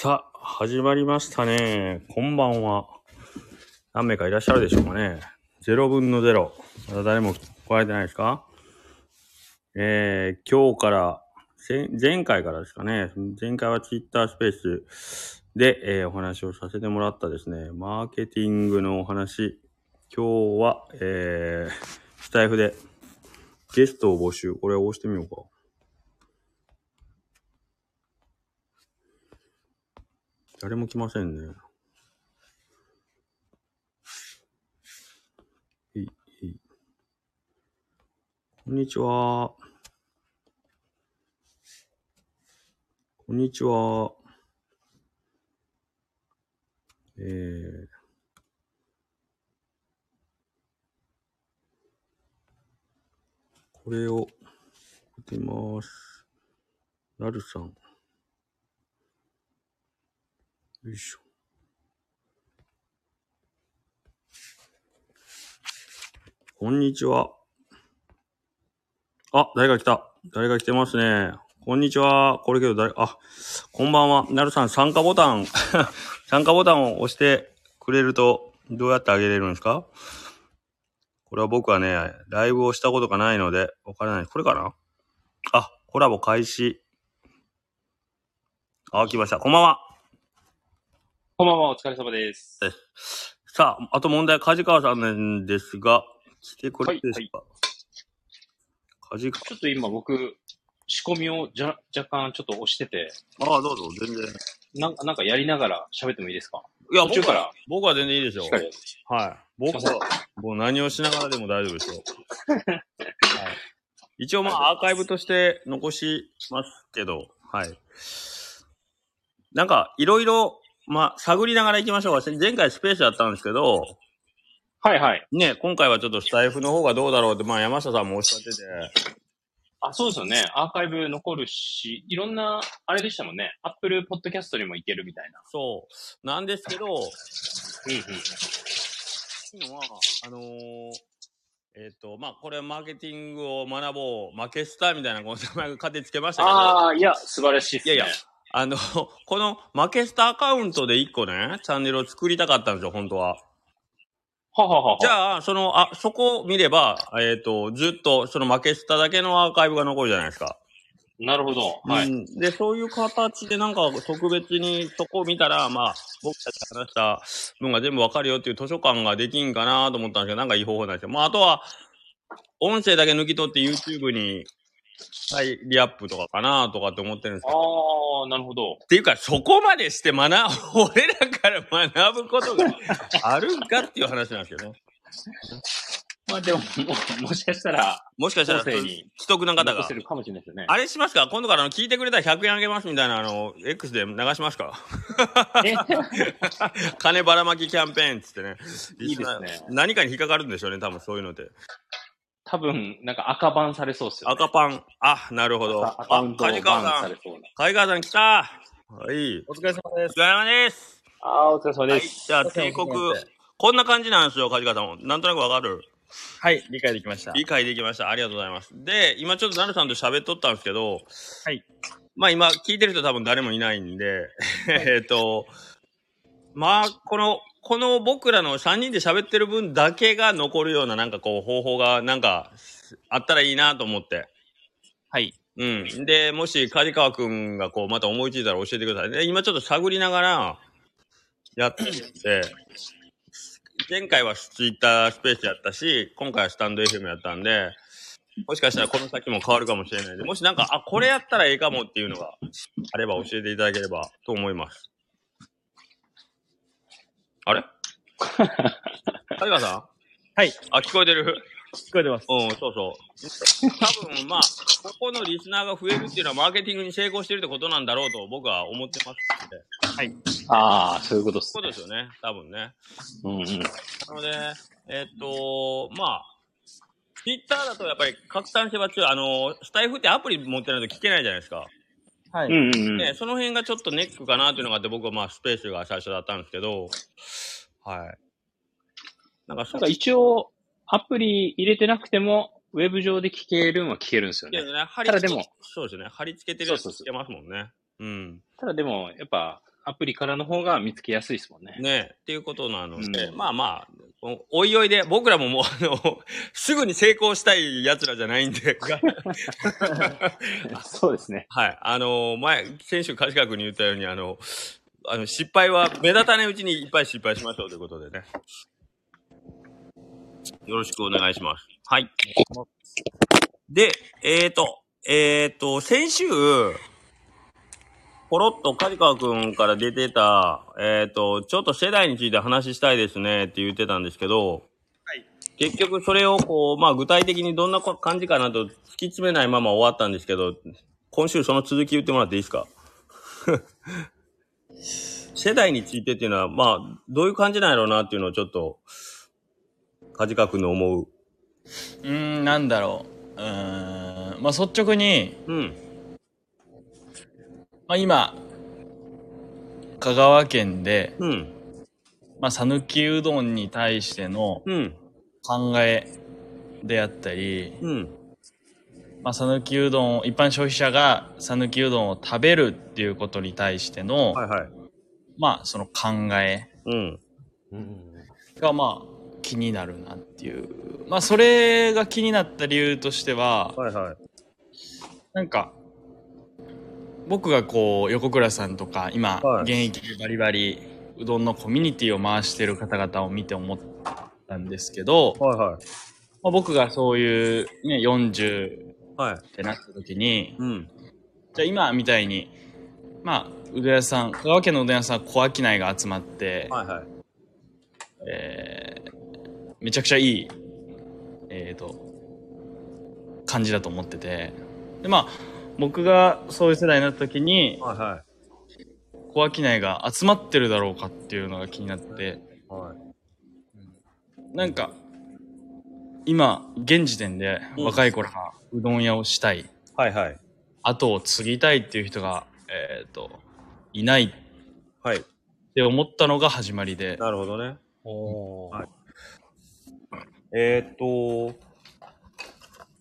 さあ、始まりましたね。こんばんは。何名かいらっしゃるでしょうかね。0分の0。まだ誰も来られてないですか？えー、今日から、前回からですかね。前回はツイッタースペースで、えーお話をさせてもらったですね、マーケティングのお話。今日は、えー、スタイフでゲストを募集。これを押してみようか。誰も来ませんね。いい、こんにちは。こんにちは。えー、これを送ってみます。なるさん。よいしょ。こんにちは。あ、誰が来た？誰が来てますね。こんにちは。これけど誰、あ、こんばんは。なるさん、参加ボタン、参加ボタンを押してくれると、どうやってあげれるんですか？これは僕はね、ライブをしたことがないので、わからない。これかな？あ、コラボ開始。あ、来ました。こんばんは。こんばんは、お疲れ様です。さあ、あと問題は梶川さんなんですが、来てくれてですか、梶川、ちょっと今僕、仕込みをじゃ若干ちょっと押してて、ああ、どうぞ、全然。なんかなんかやりながら喋ってもいいですか？いや、途中から僕は、僕は全然いいですよしっ。かり。はい。僕すいまは、もう何をしながらでも大丈夫ですよ。はい、一応、まあ、アーカイブとして残しますけど、はい。なんか、いろいろ、まあ、探りながら行きましょうか。前回スペースやったんですけど、はいはい。ね、今回はちょっとスタイフの方がどうだろうって、まあ、山下さんもおっしゃってて、あ、そうですよね。アーカイブ残るし、いろんな、あれでしたもんね。アップルポッドキャストにもいけるみたいな。そう。なんですけど、うんうん。っていうのは、あのーえっ、と、まあ、これマーケティングを学ぼう、マケスターみたいなこの名前が勝手につけましたけど、ああ、いや、素晴らしいですね。いやいやあの、このマケスタアカウントで一個ね、チャンネルを作りたかったんですよ、本当は。はははは。じゃあ、その、あ、そこを見れば、えっ、と、ずっと、そのマケスタだけのアーカイブが残るじゃないですか。なるほど。はい。うん、で、そういう形でなんか特別にそこを見たら、まあ、僕たちが話した分が全部わかるよっていう図書館ができんかなと思ったんですけど、なんかいい方法なんですよ。まあ、あとは、音声だけ抜き取って YouTube に、はい、リアップとかかなとかって思ってるんですけど。ああ、なるほど。っていうか、そこまでして学ぶ、俺らから学ぶことがあるんかっていう話なんですよね。まあでも、ももしかしたら、もしかしたら、既得な方が残せ。るかもしれないですよね。あれしますか？今度から聞いてくれたら100円あげますみたいな、あの、X で流しますか？え？金ばらまきキャンペーンっつってね。いいですね何かに引っかかるんでしょうね、多分そういうのって。多分、なんか赤バンされそうっすよ、ね。赤パン。あ、なるほど。赤アカウントを梶バン川さん。されそうな。梶川さん来たはい。お疲れ様です。お疲れ様です。ああ、お疲れ様はい。です。じゃあ、帝国、こんな感じなんですよ、梶川さん。なんとなくわかる？はい、理解できました。理解できました。ありがとうございます。で、今ちょっとナルさんと喋っとったんですけど、はい。まあ今聞いてる人多分誰もいないんで、えっと、まあこの、この僕らの3人で喋ってる分だけが残るようななんかこう方法がなんかあったらいいなと思って。はい。うん。で、もし梶川くんがこうまた思いついたら教えてください。で、今ちょっと探りながらやってて、前回はツイッタースペースやったし、今回はスタンド FM やったんで、もしかしたらこの先も変わるかもしれないんで、もしなんか、あ、これやったらええかもっていうのがあれば教えていただければと思います。あれ？梶川さん？はい、あ、聞こえてる聞こえてます。うん、そうそう。多分、まあ、ここのリスナーが増えるっていうのはマーケティングに成功してるってことなんだろうと僕は思ってますので。はい。ああ、そういうことっすそうですよね。多分ね。うんうん。なので、えっと、まあ、ツイッターだとやっぱり拡散性は強い。あの、スタイフってアプリ持ってないと聞けないじゃないですか。はい。うんうんうん。ね、その辺がちょっとネックかなっていうのがあって、僕はまあスペースが最初だったんですけど、はい。なんかそなんか一応、アプリ入れてなくても、ウェブ上で聞けるんは聞けるんですよね。ね、ただでもそうですよね。貼り付けてるやつそうそうそう聞けますもんね。うん。ただでも、やっぱ、アプリからの方が見つけやすいですもんね。ねっていうことなので、うんまあまあ、おおいおいで、僕らももう、あの、すぐに成功したい奴らじゃないんで、あ そうですね。はい。あの、前、先週、カジカ君に言ったように、あの、あの、失敗は目立たないうちにいっぱい失敗しましょうということでね。よろしくお願いします。はい。で、えーと、えーと、先週、ポロッと梶川くんから出てた、えーと、ちょっと世代について話したいですねって言ってたんですけど、はい結局それをこう、まあ具体的にどんな感じかなと突き詰めないまま終わったんですけど、今週その続き言ってもらっていいですか？世代についてっていうのは、まあ、どういう感じなんやろうなっていうのをちょっと、梶川くんの思う。うーん、なんだろう。うーん、まあ率直に、うん。まあ今、香川県で、うん。まあ讃岐うどんに対してのうん。考えであったり、うん。まあ讃岐うどんを、一般消費者が讃岐うどんを食べるっていうことに対しての、はいはい。まあその考えうん。がまあ気になるなっていう。まあそれが気になった理由としては、はいはい。なんか、僕がこう、横倉さんとか、今、はい現役でバリバリ、うどんのコミュニティを回してる方々を見て思ったんですけど、はいはい。まあ、僕がそういうね、40っはい。てなった時に、うん。じゃあ今みたいに、まあ、うどん屋さん、香川県のうどん屋さんは小商いが集まって、はいはい。えーめちゃくちゃいい、えー、と、感じだと思ってて。で、まあ、僕がそういう世代になった時に、はいは小商いが集まってるだろうかっていうのが気になって、い。はい。なんか、今、現時点でうん若い頃がうどん屋をしたい、はいはい。後を継ぎたいっていう人が、えっ、と、いないっはい。て思ったのが始まりで、なるほどね。おはいえーっと、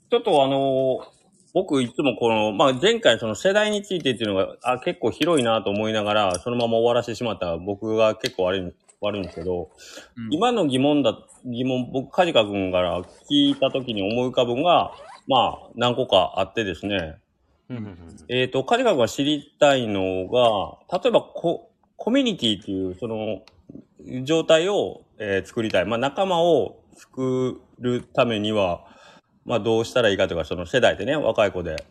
ちょっとあの、僕いつもこの、まあ、前回その世代についてっていうのが、あ、結構広いなと思いながら、そのまま終わらせてしまった僕が結構悪い、悪いんですけど、うん。今の疑問だ、疑問、僕、カジカ君から聞いた時に思い浮かぶのが、まあ、何個かあってですね、えっ、と、カジカ君が知りたいのが、例えばコ、コミュニティっていう、その、状態を、えー作りたい。まあ、仲間を作るためには、まあ、どうしたらいいかというか、その世代でね、若い子で、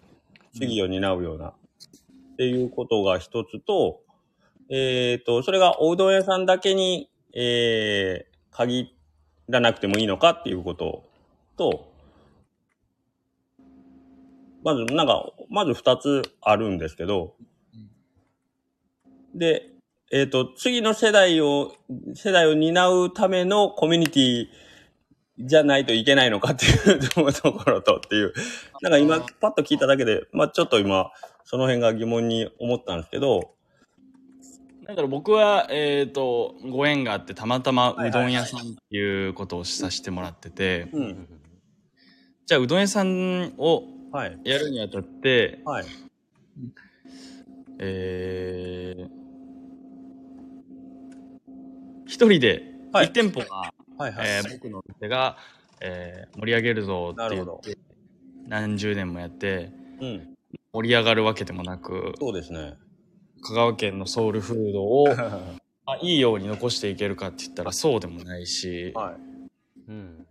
次を担うような、っていうことが一つと、えっ、と、それがおうどん屋さんだけに、えー、限らなくてもいいのかっていうことと、まず、なんか、まず二つあるんですけど、で、えっ、と、次の世代を、世代を担うためのコミュニティじゃないといけないのかっていうところとっていう、なんか今、パッと聞いただけで、まあちょっと今、その辺が疑問に思ったんですけど、なんだろう、僕は、えっ、と、ご縁があって、たまたまうどん屋さんっていうことをさせてもらってて、うん。じゃあうどん屋さんをはい。やるにあたって、はい。えー、一人で、はい一店舗が、はいはい。えー僕の店が、えー盛り上げるぞって言なるほって、何十年もやって、うん。盛り上がるわけでもなく、そうですね。香川県のソウルフードを、まあ、いいように残していけるかって言ったらそうでもないし、はい。うん。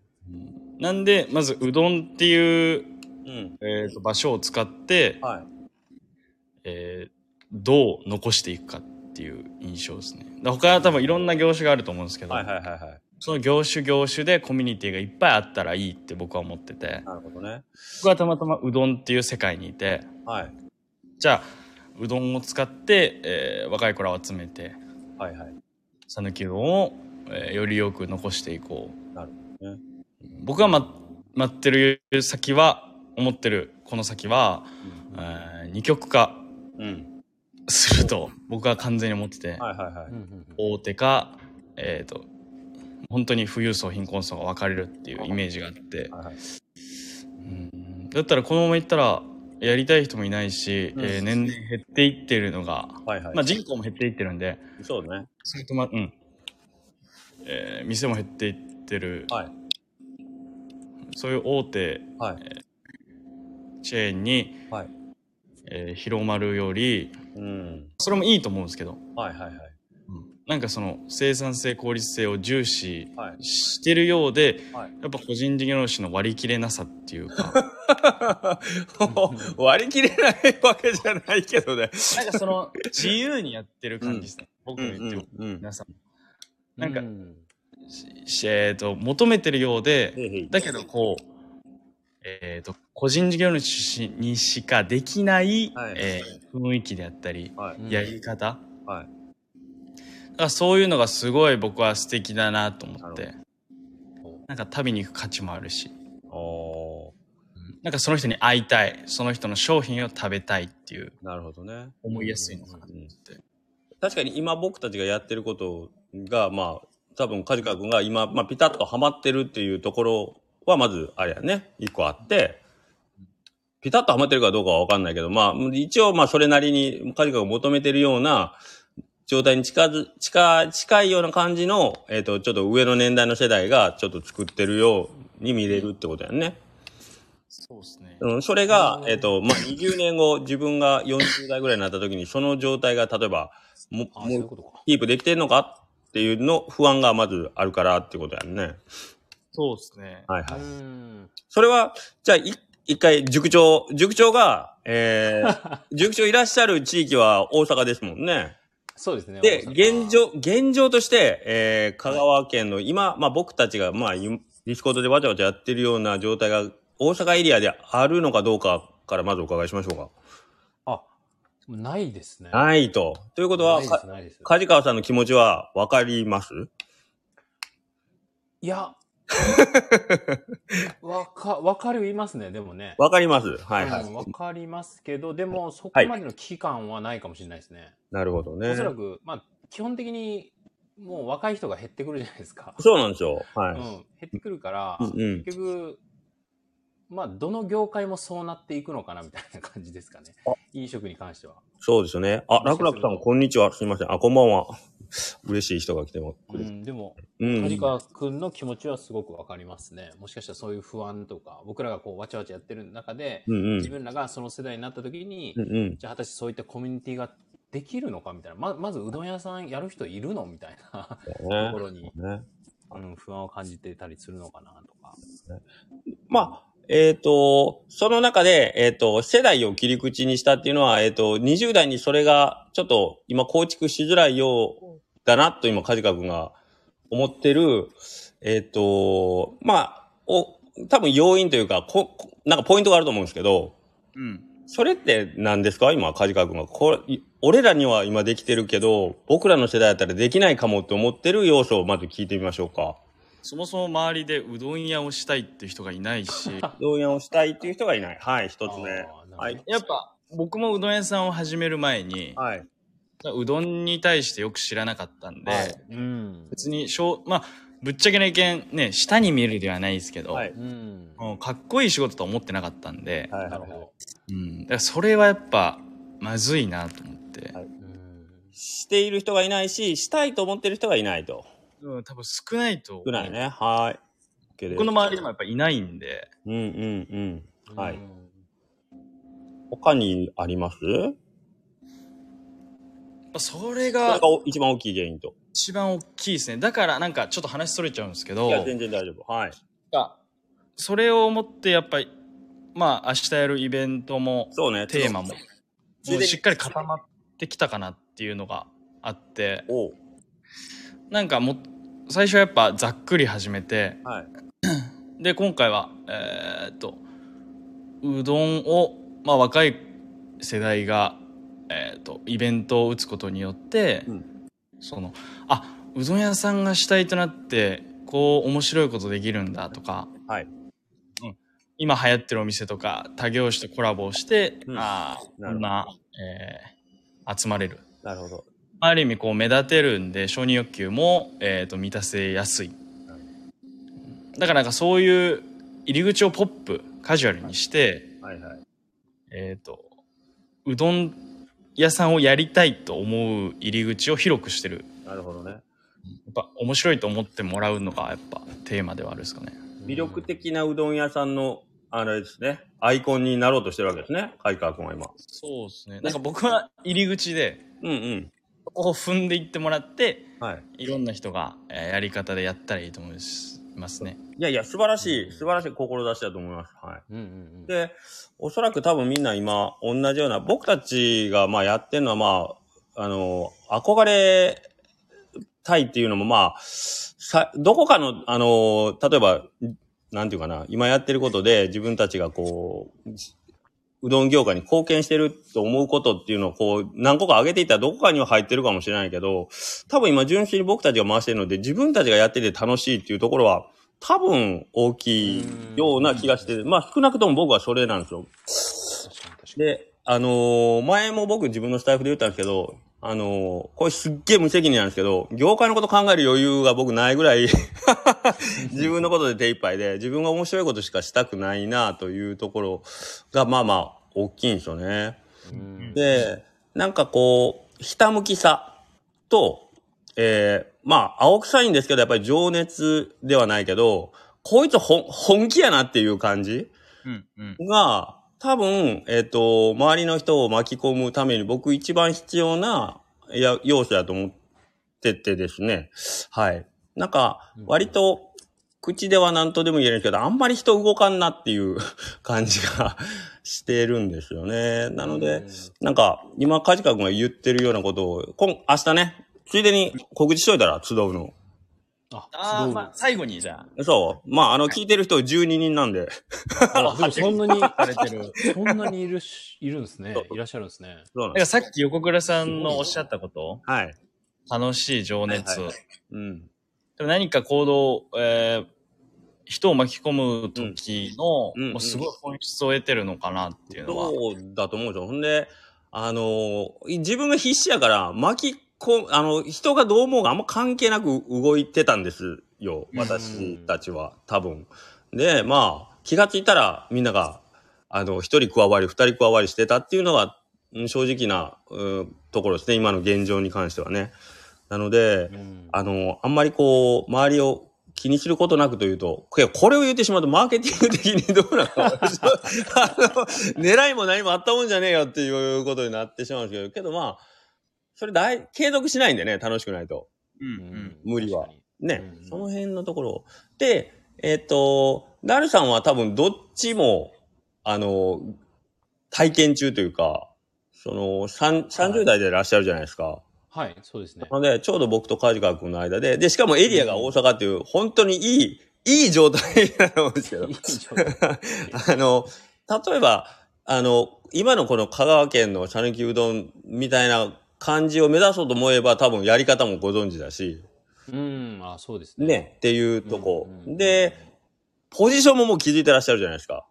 なんで、まずうどんっていう、うん。えーと場所を使って、はい。えーどう残していくかっていう印象ですね。だ他は多分いろんな業種があると思うんですけど、はいはいはいはい。その業種業種でコミュニティがいっぱいあったらいいって僕は思ってて、なるほどね。僕はたまたまうどんっていう世界にいて、はい。じゃあ、うどんを使って、えー若い子らを集めて、はいはい。讃岐うどんを、えーよりよく残していこう。なるほどね。僕が、ま、待ってる先は、思ってるこの先は、えー二極化うん。すると僕は完全に思ってて、はいはいはい。大手か、えっ、と、本当に富裕層、貧困層が分かれるっていうイメージがあって、はいだったらこのままいったら、やりたい人もいないし、うんえー年々減っていってるのが、はいはい。まあ人口も減っていってるんで、そうね。それとま、うん。えー店も減っていってる、はい。そういう大手はい。チェーンに、はい。えー広まるより、うん。それもいいと思うんですけど、はいはいはい。なんかその生産性効率性を重視はい。してるようで、はいやっぱ個人事業主の割り切れなさっていうか 割り切れないわけじゃないけどね。なんかその自由にやってる感じですね、僕うんの言ってるうんうん。皆さんなんか、うんしえー、と求めてるようでだけどこうえー、と個人事業主にしかできない、はいえー雰囲気であったり、はい。やり方はい。だからそういうのがすごい僕は素敵だなと思っなてなんか旅に行く価値もあるし。なんかその人に会いたい。その人の商品を食べたいっていう。なるほどね。思いやすいのかなとうん思って、確かに今僕たちがやってることが、まあ、多分梶川君が今、まあ、ピタッとハマってるっていうところは、まず、あれやね、一個あって、ピタッとハマってるかどうかはわかんないけど、まあ、一応、まあ、それなりに梶川が求めてるような状態に近づ、近、近いような感じの、えっ、と、ちょっと上の年代の世代がちょっと作ってるように見れるってことやんね。そうですねうん、それが、えっ、と、まあ、20年後、自分が40代ぐらいになった時に、その状態が、例えば、も、もう。キープできてんのかっていうの、不安がまずあるからってことやんね。そうですねはいはい。うん。それは、じゃあ、い一回、塾長、塾長が、えー、塾長いらっしゃる地域は大阪ですもんね。そうですね。で、現。状、現状として、えー、香川県の今、まあ僕たちが、まあ、ディスコードでわちゃわちゃやってるような状態が、大阪エリアであるのかどうかからまずお伺いしましょうか。あ、ないですね。ないと。ということは。梶川さんの気持ちはわかります？いや、わか、わかりますね、でもね。わかります。はいはい。うんわかりますけど、でも、そこまでの期間はないかもしれないですね。なるほどね。おそらく、まあ、基本的に、もう若い人が減ってくるじゃないですか。そうなんですよ。はい。うん。減ってくるから、うんうん結局、まあ、どの業界もそうなっていくのかな、みたいな感じですかねあ。飲食に関しては。そうですよね。あ、楽々さん、こんにちは。すみません。あ、こんばんは。嬉しい人が来てもくれて。うん、でも、うん。梶川くんの気持ちはすごくわかりますね。もしかしたらそういう不安とか、僕らがこう、わちゃわちゃやってる中で、うんうん自。分らがその世代になった時に、うんうん。じゃあ果たしてそういったコミュニティができるのかみたいな。ままず、うどん屋さんやる人いるのみたいなとねころに、ね。うん、不安を感じてたりするのかなとか。まあ、えっ、と、その中で、えっ、と、世代を切り口にしたっていうのは、えっ、と、20代にそれが、ちょっと、今構築しづらいようだな、と今、梶川君が思ってる、えっ、と、まあ、お、多分要因というか、こ、こなんかポイントがあると思うんですけど、うんそれって何ですか？今、梶川君が。これ、い俺らには今できてるけど、僕らの世代だったらできないかもって思ってる要素をまず聞いてみましょうか。そもそも周りでうどん屋をしたいっていう人がいないし 動員をしたいっていう人がいない。はい、一つ目。はい。やっぱ僕もうどん屋さんを始める前にはい。うどんに対してよく知らなかったんで、はいうん。別にしょうまあぶっちゃけな意見ね下に見るではないですけど、はい。うん。かっこいい仕事とは思ってなかったんで、はい。なるほど。うん、だからそれはやっぱまずいなと思って、はいうん。している人がいないし、したいと思ってる人がいないと。うん、多分少ないと少ないね。はい。僕の周りでもやっぱいないんでうんうんうん。はい。うん他にあります？こそれれが一番大きい原因と。一番大きいですねだからなんかちょっと話それちゃうんですけどいや、全然大丈夫。はい。それを思ってやっぱりまあ明日やるイベントもそうね。テーマももうしっかり固まってきたかなっていうのがあってなんかも最初はやっぱざっくり始めてはい。で今回はえーっとうどんを、まあ、若い世代が、えーっとイベントを打つことによって、うんそのあうどん屋さんが主体となってこう面白いことできるんだとかはい。今流行ってるお店とか他業種とコラボをして、うんあこんな、えー集まれるなるほど。ある意味こう目立てるんで承認欲求も、えー、と満たせやすいだからなんかそういう入り口をポップカジュアルにして、はいはい。えっ、と、うどん屋さんをやりたいと思う入り口を広くしてる。なるほどね。やっぱ面白いと思ってもらうのがやっぱテーマではあるんですかね。魅力的なうどん屋さんの、あれですね、アイコンになろうとしてるわけですね、海川君は今。そうですね。なんか僕は入り口で、うんうん。ここを踏んでいってもらって、はい。いろんな人が、えーやり方でやったらいいと思いますね。いやいや、素晴らしい、素晴らしい志だと思います。はい。うんうんうん。で、おそらく多分みんな今、同じような、僕たちがまあやってるのはまあ、あの、憧れたいっていうのもまあ、さ、どこかの、あの、例えば、なんていうかな、今やってることで自分たちがこう、うどん業界に貢献してると思うことっていうのをこう、何個か上げていったらどこかには入ってるかもしれないけど、多分今純粋に僕たちが回してるので、自分たちがやってて楽しいっていうところは、多分大きいような気がして、まあ少なくとも僕はそれなんですよ。で、あのー前も僕自分のスタイフで言ったんですけど、あのーこれすっげえ無責任なんですけど、業界のこと考える余裕が僕ないぐらい、自分のことで手一杯で、自分が面白いことしかしたくないなというところが、まあまあ、大きいんですよね。うんで、なんかこう、ひたむきさと、えー、まあ、青臭いんですけど、やっぱり情熱ではないけど、こいつ本気やなっていう感じうん、うん。が、多分、えっ、と、周りの人を巻き込むために僕一番必要な、要素だと思っててですね。はい。なんか、割と、口では何とでも言えるんですけど、あんまり人動かんなっていう 感じがしてるんですよね。なので、なんか、今、カジカ君が言ってるようなことを、今、明日ね、ついでに告知しといたら、集うの。あ、あまあ、最後にじゃそう。まあ、あの、聞いてる人12人なんで。あ、でもそんなに、あ、されてる。そんなにいるし、いるんですね。いらっしゃるんですね。そうなんです。さっき横倉さんのおっしゃったこと、はい。楽しい情熱。はいはいうん。でも何か行動、えー人を巻き込む時の、うんうんもうすごい本質を得てるのかなっていうのは。そうだと思うんですよ。ほんで、あのー自分が必死やから、巻き込あの、人がどう思うがあんま関係なく動いてたんですよ。私たちは、多分。で、まあ、気がついたらみんなが、あの、一人加わり、二人加わりしてたっていうのが、うん正直な、うんところですね。今の現状に関してはね。なので、うんあの、あんまりこう、周りを気にすることなくというと、これを言ってしまうと、マーケティング的にどうなの？あの狙いも何もあったもんじゃねえよっていうことになってしまうんですけど、けどまあ、それ大、継続しないんでね、楽しくないと。うんうん。無理は。確かね、うんその辺のところ。を。で、えっ、と、なるさんは多分どっちも、あの、体験中というか、その、三30代でいらっしゃるじゃないですか。はい、そうですね。なので、ちょうど僕と梶川君の間で、で、しかもエリアが大阪っていう、本当にいい、いい状態だと思うんですけどいい。状態 あの、例えば、あの、今のこの香川県の讃岐うどんみたいな感じを目指そうと思えば多分やり方もご存知だし、うん、あ、そうですね。ね、っていうとこ。うんうんで、ポジションももう気づいてらっしゃるじゃないですか。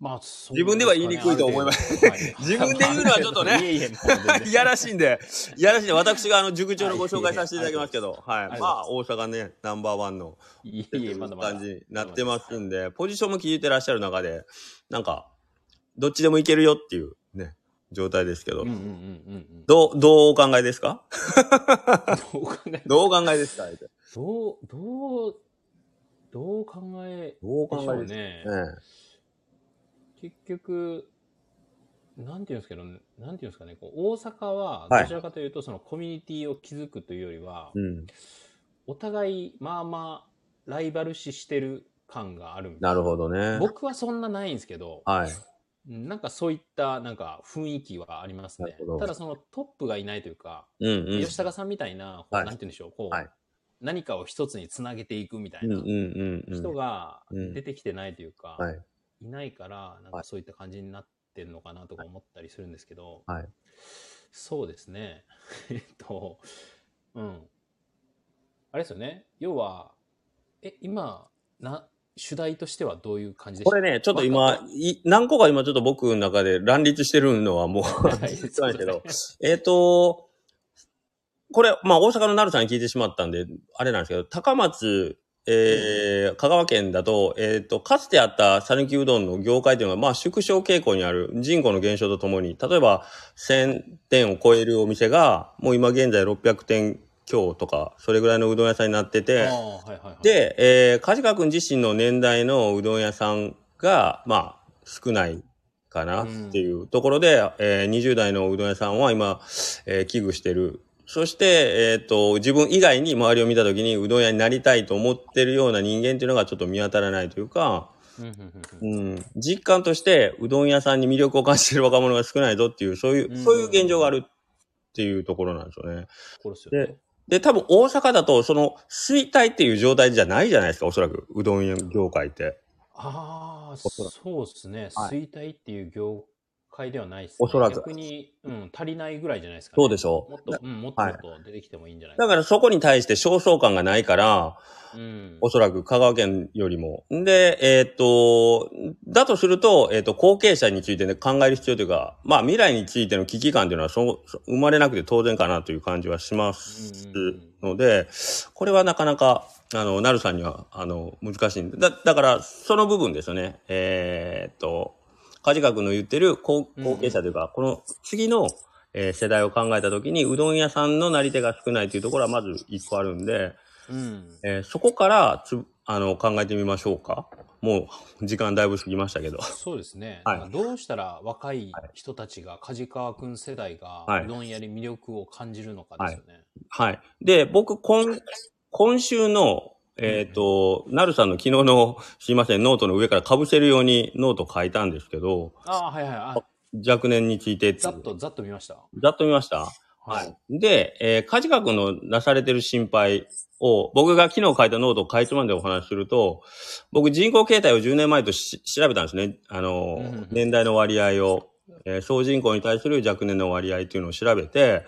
まあ、自分では言いにくいと思います。自分で言うのはちょっとねい やらしいんで、いやらしいんで、私があの、塾長のご紹介させていただきますけど、はい。はい。まあ、大阪ね、ナンバーワンのいえいえ。感じになってますんで、ポジションも気づいてらっしゃる中で、なんか、どっちでもいけるよっていうね、状態ですけど。どう、どうお考えですか？どう考え、どうお考えですか？どう、どう、どう考えどう考えですょうね。か結局、なんていうんですけど、なんていうんですかね、こう大阪ははいどちらかというと、そのコミュニティを築くというよりは、うん。お互い、まあまあ、ライバル視してる感があるみたいなるほどね。僕はそんなないんですけど、はい。なんかそういったなんか雰囲気はありますねなるほど。ただそのトップがいないというか、うんうん。吉高さんみたいな、こうはいなんて言うんでしょう、こう、はい何かを一つにつなげていくみたいなうんうんうんうん。人がうん出てきてないというか、はい。いないから、なんはいかそういった感じになってるのかなとか思ったりするんですけど、はい。そうですね。えっと、うん。あれですよね。要は、え、今、な、主題としてはどういう感じでした？これね、ちょっと今、い何個か今ちょっと僕の中で乱立してるのはもう、はいそう なんですけど、えっと、これ、まあ大阪のなるさんに聞いてしまったんで、あれなんですけど、高松えー、香川県だと、えっ、と、かつてあった讃岐うどんの業界というのは、まあ、縮小傾向にある人口の減少とともに、例えば、1000店を超えるお店が、もう今現在600店強とか、それぐらいのうどん屋さんになってあて、あ、はいはいはい。、で、えー、梶川君自身の年代のうどん屋さんが、まあ、少ないかなっていうところで、えー20代のうどん屋さんは今、えー危惧してる。そして、えっ、と、自分以外に周りを見たときにうどん屋になりたいと思ってるような人間っていうのがちょっと見当たらないというか、うん実感としてうどん屋さんに魅力を感じてる若者が少ないぞっていう、そういう、うんそういう現状があるっていうところなんですよね。ですよね。で、多分大阪だと、その、衰退っていう状態じゃないじゃないですか、おそらく。うどん屋業界って。ああ、おそうですね。はい衰退っていう業界ではないですね。おそらく逆に、うん、足りないぐらいじゃないですか、ね。そうでしょもっと、うん、もっともっと出てきてもいいんじゃないだからそこに対して焦燥感がないから、うん。おそらく香川県よりも。で、えーっと、だとすると、えーっと、後継者についてね、考える必要というか、まあ未来についての危機感というのはそ生まれなくて当然かなという感じはしますので、これはなかなか、あの、なるさんには、あの、難しい。だ、だから、その部分ですよね。えーっと、梶川君の言ってる後後継者というか、この次の、えー世代を考えたときに、うどん屋さんのなり手が少ないというところはまず一個あるんで、うん。えーそこからつあの考えてみましょうか。もう時間だいぶ過ぎましたけど。そうですね。はいどうしたら若い人たちが、梶川くん世代が、はいうどん屋に魅力を感じるのかですよね。はい。で、僕、今、今週の、えっ、と、なるさんの昨日の、すいません、ノートの上から被せるようにノート書いたんですけど、ああ、はいはい。あ若年についてざっと、ざっと見ました。ざっと見ました？はい。で、えー、梶川君のなされてる心配を、僕が昨日書いたノートをかいつまんでお話しすると、僕人口形態を10年前とし調べたんですね。あの年代の割合を、えー総人口に対する若年の割合っていうのを調べて、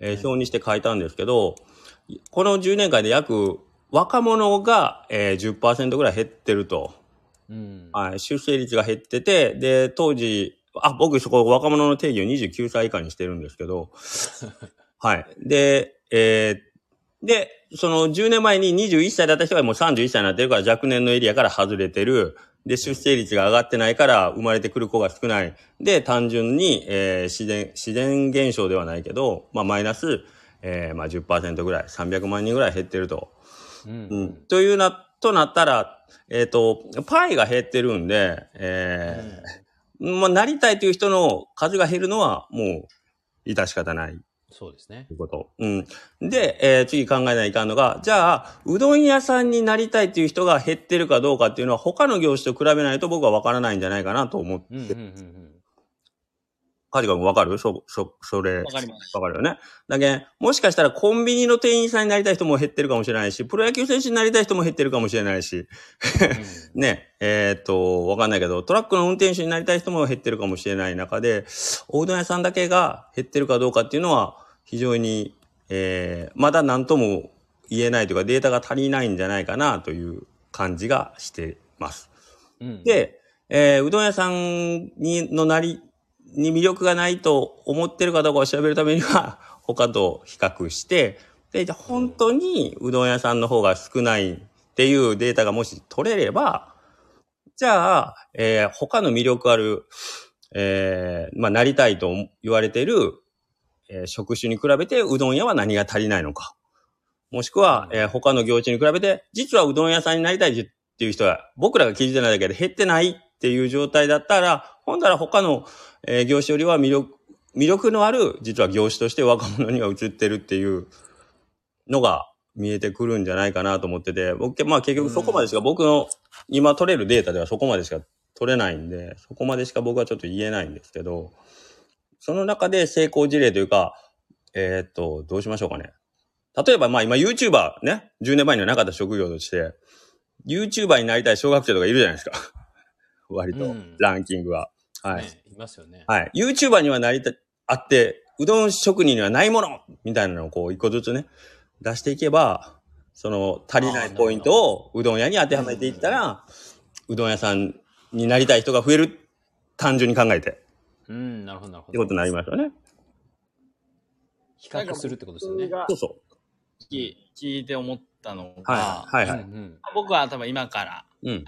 えー表にして書いたんですけど、この10年間で約、若者が、えー、10%ぐらい減ってると。うん。はい、出生率が減ってて、で、当時、あ、僕そこ若者の定義を29歳以下にしてるんですけど、はい。で、えーで、その10年前に21歳だった人がもう31歳になってるから若年のエリアから外れてる。で、出生率が上がってないから生まれてくる子が少ない。で、単純に、えー自然、自然現象ではないけど、まあマイナス、えーまあ10%ぐらい、300万人ぐらい減ってると。うん。うん。というな、となったら、えっ、と、パイが減ってるんで、えーまあ、なりたいという人の数が減るのは、もう、致し方ないそうですねとい。うこと。うん。で、えー次考えないかんのが、じゃあ、うどん屋さんになりたいという人が減ってるかどうかっていうのは、他の業種と比べないと僕は分からないんじゃないかなと思って、うんうんうんうん。カジカ君分かる？そ、そ、それ。わかります。わかるよね。だけどもしかしたらコンビニの店員さんになりたい人も減ってるかもしれないし、プロ野球選手になりたい人も減ってるかもしれないし、ね、えーっと、わかんないけど、トラックの運転手になりたい人も減ってるかもしれない中で、おうどん屋さんだけが減ってるかどうかっていうのは、非常に、えー、まだ何とも言えないというか、データが足りないんじゃないかなという感じがしてます。うん、で、えーうどん屋さんに、のなり、に魅力がないと思ってるかどうかを調べるためには、他と比較して、で、じゃ本当にうどん屋さんの方が少ないっていうデータがもし取れれば、じゃあ、えー他の魅力ある、えーまあ、なりたいと言われている、えー職種に比べてうどん屋は何が足りないのか。もしくは、えー他の業種に比べて、実はうどん屋さんになりたいっていう人は、僕らが気づいてないだけで減ってないっていう状態だったら、ほんなら他の、えー業種よりは魅力、魅力のある、実は業種として若者には移ってるっていうのが見えてくるんじゃないかなと思ってて、僕、まあ結局そこまでしか、僕の今取れるデータではそこまでしか取れないんで、そこまでしか僕はちょっと言えないんですけど、その中で成功事例というか、えーっと、どうしましょうかね。例えば、まあ今 YouTuber ね、10年前にはなかった職業として、YouTuber になりたい小学生とかいるじゃないですか。割とうん、ランキングは。はい。ね、いますよね。はい。YouTuber にはなりた、あって、うどん職人にはないものみたいなのをこう一個ずつね、出していけば、その足りないポイントをうどん屋に当てはめていったら、うどん屋さんになりたい人が増える。単純に考えて。っうん、なるほど、なるほど。てことになりますよね。比較するってことですよね。そうそう。き聞いて思ったのが、はい。はいはい。僕は多分今からうん。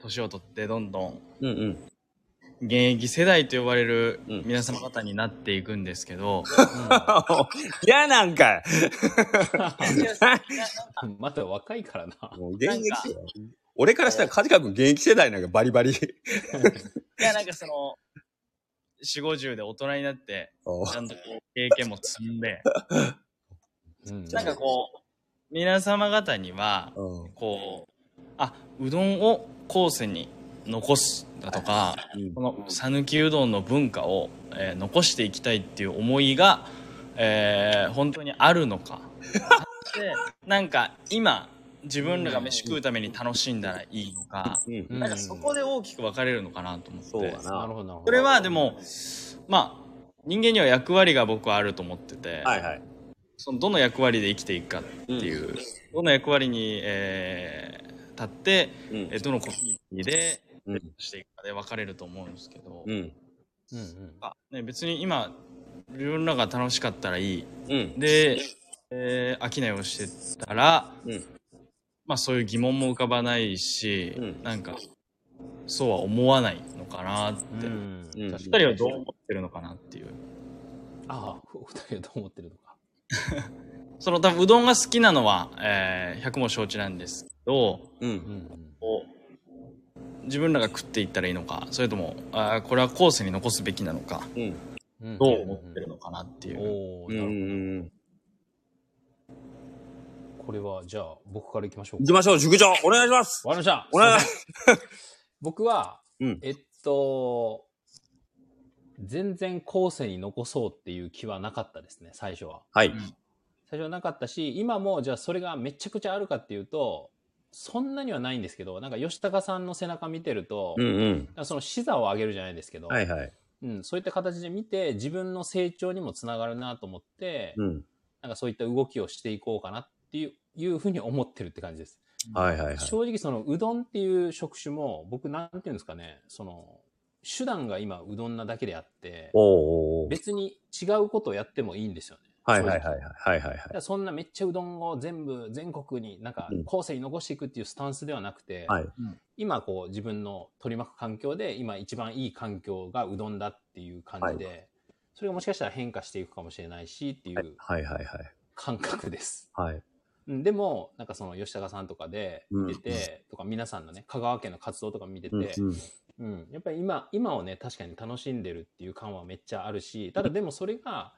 年を取ってどんどんうんうん。現役世代と呼ばれるうん。皆様方になっていくんですけど、嫌なんかい。う んまだ若いからな。もう現役世代俺からしたらカジカ君現役世代なんかバリバリ。いやなんかその、4、50で大人になって、お。ちゃんとこう経験も積んで、うん。なんかこう、皆様方には、うん。こう、あ、うどんを後世に残すだとか、うんこの讃岐うどんの文化を、えー残していきたいっていう思いが、えー本当にあるのか。でなんか今自分らが飯食うために楽しんだらいいのか、うんうんなんかそこで大きく分かれるのかなと思って。そうだな。なるほど、なるほど。それはでも、まあ、人間には役割が僕はあると思ってて、はいはい。そのどの役割で生きていくかっていう、どの役割に、えー立って、うんえーどのコミュニティで、うんしていくかで分かれると思うんですけど、うん。うん。あね、別に今自分らが楽しかったらいいうん。で、えー飽きないをしてたら、うんまあそういう疑問も浮かばないし、うんなんかそうは思わないのかなって、うんうん二確かに人はどう思ってるのかなっていうああ、ふ二人はどう思ってるのか。その多分うどんが好きなのは、えー100も承知なんですけどうん。うんうん自分らが食っていったらいいのかそれともあーこれは後世に残すべきなのかうん。うん。んどう思ってるのかなっていう、おお、うん。うなるほど。ん。これは、じゃあ、僕から行きましょう行きましょう、塾長お願いしますわかりました。お願いし 僕は、うんえっと、全然後世に残そうっていう気はなかったですね、最初は。はい。最初はなかったし、今もじゃあそれがめちゃくちゃあるかっていうと、そんなにはないんですけど、なんか吉高さんの背中見てると、うんうん。その視座を上げるじゃないですけど、はいはい。うん、そういった形で見て自分の成長にもつながるなと思って、うん。なんかそういった動きをしていこうかなっていういうふうに思ってるって感じです。はいはいはい。正直そのうどんっていう職種も僕なんていうんですかね、その手段が今うどんなだけであって、別に違うことをやってもいいんですよね。はいはいはいはい。はいはいそんなめっちゃうどんを全部全国になんかうん。後世に残していくっていうスタンスではなくて、はい。今こう自分の取り巻く環境で今一番いい環境がうどんだっていう感じで、それがもしかしたら変化していくかもしれないしっていうはいはいはい。感覚です。はい。うん。でもなんかその吉高さんとかでうん。見てて、とか皆さんのね香川県の活動とか見てて、うん。うん。うん、やっぱり今今をね確かに楽しんでるっていう感はめっちゃあるしただでもそれが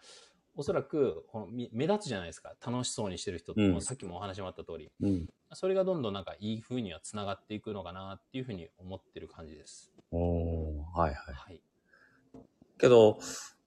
おそらくこのみ目立つじゃないですか楽しそうにしてる人って、うんさっきもお話もあった通りうん。それがどんどんなんかいい風にはつながっていくのかなっていうふうに思ってる感じです。おーはいはい。はい。けど、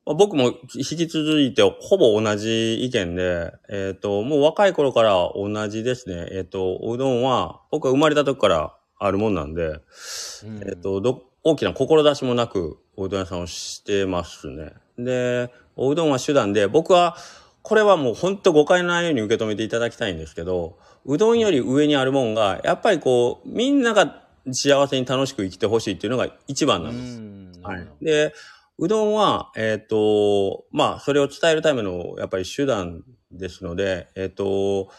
まあ僕も引き続いてほぼ同じ意見で、えっ、と、もう若い頃から同じですね。えっ、と、うどんは、僕は生まれた時からあるもんなんで、うんえっ、と、ど、大きな志もなく、おうどん屋さんをしてますね。で、おうどんは手段で、僕は、これはもう本当誤解のないように受け止めていただきたいんですけど、うどんより上にあるもんが、やっぱりこう、みんなが幸せに楽しく生きてほしいっていうのが一番なんです。はい。で、うどんは、えっ、と、まあ、それを伝えるための、やっぱり手段ですので、えっ、と、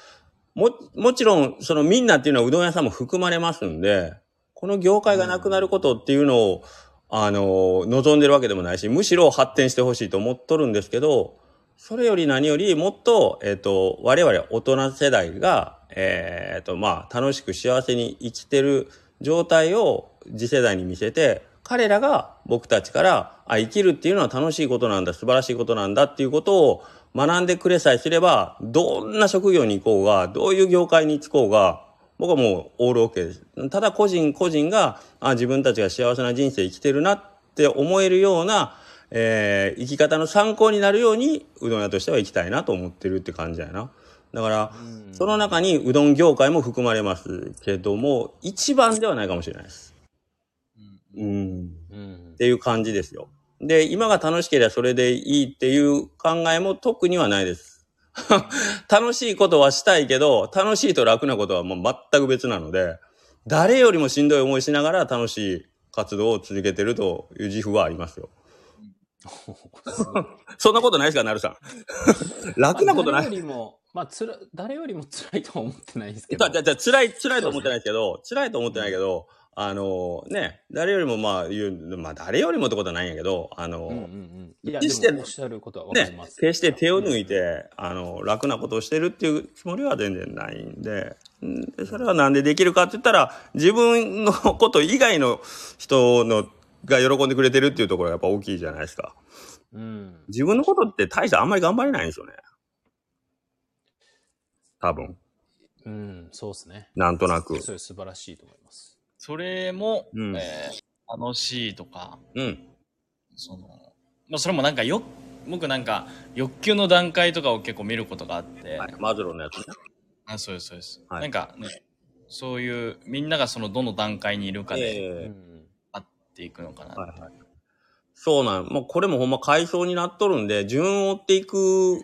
も、もちろん、そのみんなっていうのはうどん屋さんも含まれますんで、この業界がなくなることっていうのを、あの、望んでるわけでもないし、むしろ発展してほしいと思っとるんですけど、それより何よりもっと、えっ、と、我々大人世代が、えっ、と、まあ、楽しく幸せに生きてる状態を次世代に見せて、彼らが僕たちから、あ、生きるっていうのは楽しいことなんだ、素晴らしいことなんだっていうことを学んでくれさえすれば、どんな職業に行こうが、どういう業界に就こうが、僕はもうオールオッケーです。ただ個人個人が、あ、自分たちが幸せな人生生きてるなって思えるような、えー生き方の参考になるように、うどん屋としては生きたいなと思ってるって感じやな。だから、うんその中にうどん業界も含まれますけども、一番ではないかもしれないです。うん。うんっていう感じですよ。で、今が楽しければそれでいいっていう考えも特にはないです。楽しいことはしたいけど、楽しいと楽なことはもう全く別なので、誰よりもしんどい思いしながら楽しい活動を続けてるという自負はありますよ。そんなことないですか、なるさん。楽なことない。まあ誰よりも、まあ、つら、誰よりも辛いとは思ってないんですけど。じゃじゃ辛い、辛いと思ってないですけど、辛いと思ってないけど、あのね、誰よりもまあ言う、まあ誰よりもってことはないんやけど、あの、うんうんうん。決してね決して手を抜いて、あの、楽なことをしてるっていうつもりは全然ないんで、んでそれはなんでできるかって言ったら、自分のこと以外の人のが喜んでくれてるっていうところがやっぱ大きいじゃないですか。うん。自分のことって大してあんまり頑張れないんですよね。多分。うん、そうですね。なんとなく。それ素晴らしいと思います。それも、うんえー楽しいとか、うん。その、まあ、それもなんかよ、僕なんか欲求の段階とかを結構見ることがあって、はい。マズローのやつね。あそうです、そうです。はいなんかね、そういう、みんながそのどの段階にいるかで。あっていくのかな。はいはい。そうなん。もうこれもほんま階層になっとるんで、順を追っていく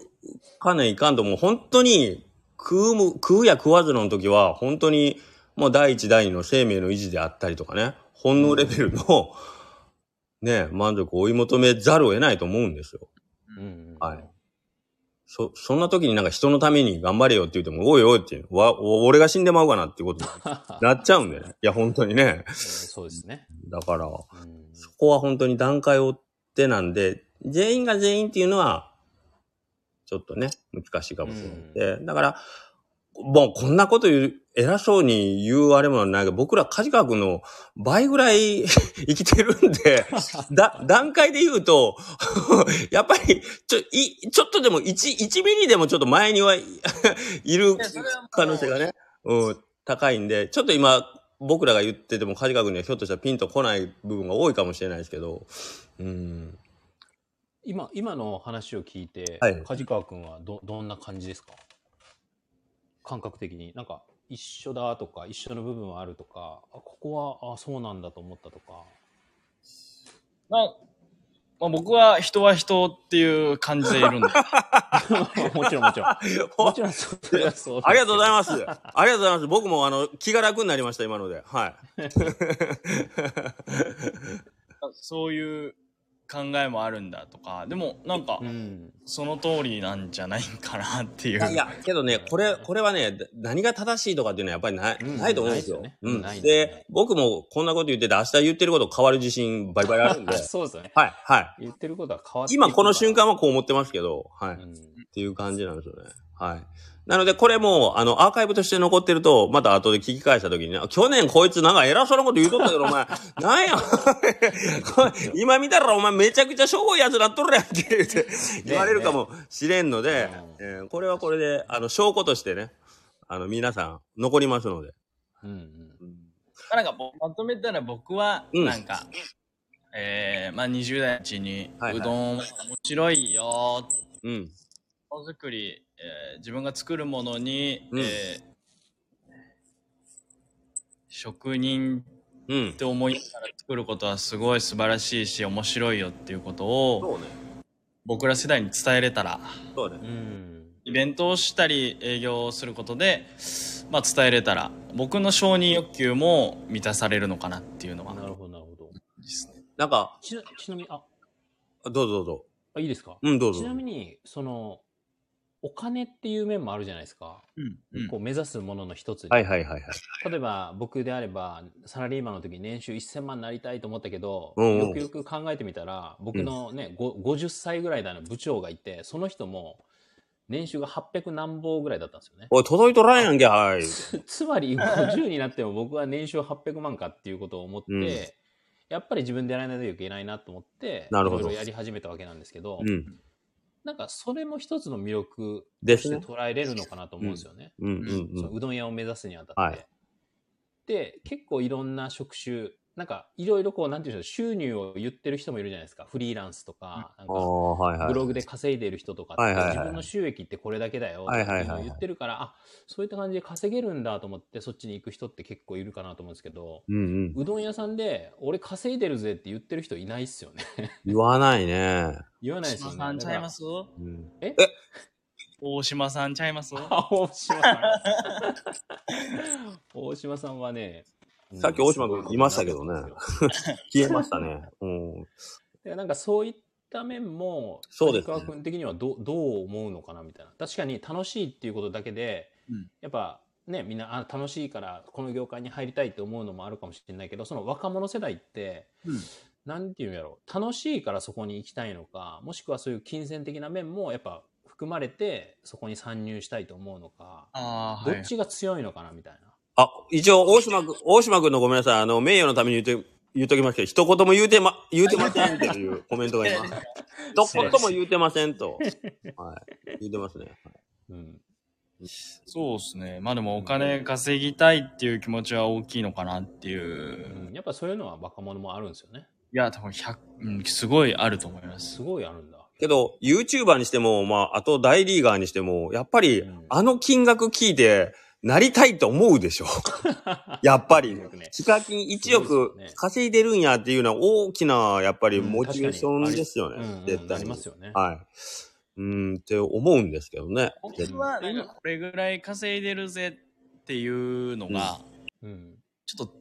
かねいかんともう本当に食うも、食うや食わずの時は本当にもう第一第二の生命の維持であったりとかね、本能レベルの、ね、満足を追い求めざるを得ないと思うんですよ。うんうん。はい。そ、そんな時になんか人のために頑張れよって言っても、おいおいっていう、わ、お俺が死んでまうかなっていうことに なっちゃうんでね。いや、本当にね。うんそうですね。だから、うんそこは本当に段階を追ってなんで、全員が全員っていうのは、ちょっとね、難しいかもしれない。うんでだから、もうこんなこと言う、偉そうに言うあれもないけど、僕ら梶川君の倍ぐらい 生きてるんで、だ、段階で言うと、やっぱり、ちょ、い、ちょっとでも1、1ミリでもちょっと前にはいいる可能性がね、うん、高いんで、ちょっと今、僕らが言ってても、梶川君にはひょっとしたらピンとこない部分が多いかもしれないですけど、うん。今、今の話を聞いて、はい梶川君はど、どんな感じですか？感覚的に。なんか、一緒だとか、一緒の部分はあるとか、あここは、あ、そうなんだと思ったとか。まあ、まあ、僕は人は人っていう感じでいるんで。もちろんもちろん。もちろん それは そう。ありがとうございますす。ありがとうございます。僕もあの、気が楽になりました、今ので。はい。そういう考えもあるんだとか、でもなんかう、ん。その通りなんじゃないかなっていう。いや、けどね、これ、これはね、だ何が正しいとかっていうのはやっぱりない、うんないと思うんですよ。で僕もこんなこと言ってて、明日言ってること変わる自信バリバリあるんで。あ そうですよね。はい、はい。言ってることは変わって今この瞬間、間はこう思ってますけど、はい。うんっていう感じなんですよね。はい。なので、これも、あの、アーカイブとして残ってると、また後で聞き返した時にね、去年こいつなんか偉そうなこと言うとったけど、お前、なんや、今見たらお前めちゃくちゃしょぼいやつなっとるやんけ、言って言われるかもしれんので、えーこれはこれで、あの、証拠としてね、あの、皆さん残りますので。うんうん。まあなんかぼまとめたら僕はうんなんか、えー、まあ20代のうちにはいはいうどん面白いようん。ものづくり、えー自分が作るものに、うんえー職人うんっ。て思いながら作ることはすごい素晴らしいし面白いよっていうことをそうね。僕ら世代に伝えれたらそうねう。ん。イベントをしたり営業をすることで、まあ、伝えれたら僕の承認欲求も満たされるのかなっていうのはなるほど、なるほど。ですね。なんか、ちなちなみに、あ、どうぞどうぞ。あいいですか？うん、どうぞち。なみに、その、お金っていう面もあるじゃないですか。うんこう目指すものの一つに。はいはいはいはい。例えば僕であればサラリーマンの時年収1000万になりたいと思ったけど、うんうんよくよく考えてみたら僕のね、ご50歳ぐらいだの部長がいてその人も年収が800何本ぐらいだったんですよね。おい、届いとらんやんけ、はい。つつまり50になっても僕は年収800万かっていうことを思って、うんやっぱり自分でやらないといけないなと思ってなるほどいろいろやり始めたわけなんですけど、うん。なんかそれも一つの魅力として。捉えれるのかなと思うんですよね。うどん屋を目指すにあたって。はいで、結構いろんな職種、なんかいろいろこう、なんていうんでしょう、収入を言ってる人もいるじゃないですか。フリーランスとか、なんか。ブログで稼いでる人とか自分の収益ってこれだけだよって言ってるから、あ、そういった感じで稼げるんだと思って、そっちに行く人って結構いるかなと思うんですけど、うんうん。うどん屋さんで、俺稼いでるぜって言ってる人いないっすよね。言わないね。言わないですよね。大島さんちゃいます？うん大島さんちゃいます？あ大島さん。大島さんはね、うんさっき大島君いましたけどね 消えましたね。うん。でなんかそういっった面も、そうですね川君的にはどうどう思うのかなみたいな。確かに楽しいっていうことだけで、うんやっぱね、みんなあ楽しいからこの業界に入りたいって思うのもあるかもしれないけど、その若者世代って、うんなんていうんやろ楽しいからそこに行きたいのか、もしくはそういう金銭的な面もやっぱ含まれて、そこに参入したいと思うのか、ああ、はい。どっちが強いのかなみたいな。あ、一応、大島君、大島君のごめんなさい。あの、名誉のために言うて、言うときますけど、一言も言うてま、言うてませんっていうコメントが今。一言も言うてませんと。はい。言うてますね。うん。そうですね。まあでもお金稼ぎたいっていう気持ちは大きいのかなっていう。うんやっぱそういうのは若者もあるんですよね。いや、多分100、うん、すごいあると思います。すごいあるんだ。けど、YouTuber にしても、まあ、あと大リーガーにしても、やっぱりうん、あの金額聞いて、なりたいと思うでしょ。やっぱりね。ヒカキン1すごい億稼いでるんやっていうのは大きな、やっぱりうんモチベーションですよね。うんうん絶対にありま。すよね。はい。うん、って思うんですけどね。僕は、これぐらい稼いでるぜっていうのが、うん。ちょっと、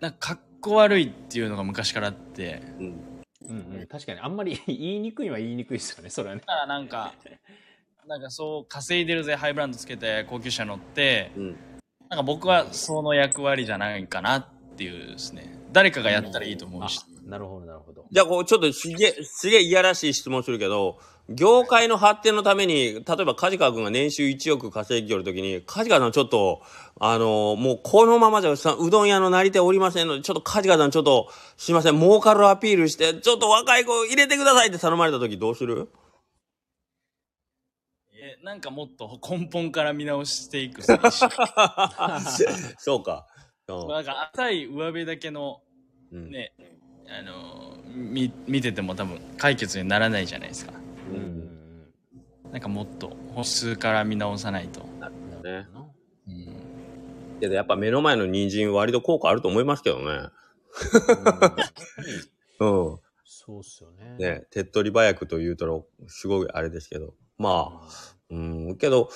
なんかかっこ悪いっていうのが昔からあって、うん。うんうん、確かにあんまり言いにくいは言いにくいですよね、それはね。だからなんか、なんかそう稼いでるぜ、ハイブランドつけて高級車乗って、うん。なんか僕はその役割じゃないかなっていうですね。誰かがやったらいいと思うし。あなるほど、なるほど。じゃあ、こう、ちょっとすげえ、すげえいやらしい質問するけど、業界の発展のために、例えば梶川君が年収1億稼ぎよるときに、梶川さんちょっと、あのもうこのままじゃさうどん屋のなり手おりませんので、ちょっと梶川さんちょっと、すいません、儲かるアピールして、ちょっと若い子入れてくださいって頼まれたときどうする？えなんかもっと根本から見直していく。そうか。うなんか浅い上辺だけのん。ね、あのみ見てても多分解決にならないじゃないですか。うんうんう。うんん。なんかもっと本質から見直さないと。なるほどなうんけどやっぱ目の前の人参割と効果あると思いますけどね。うんうん。そうっすよね。ね、手っ取り早くと言うと、すごいあれですけど。まあ、うん、けど、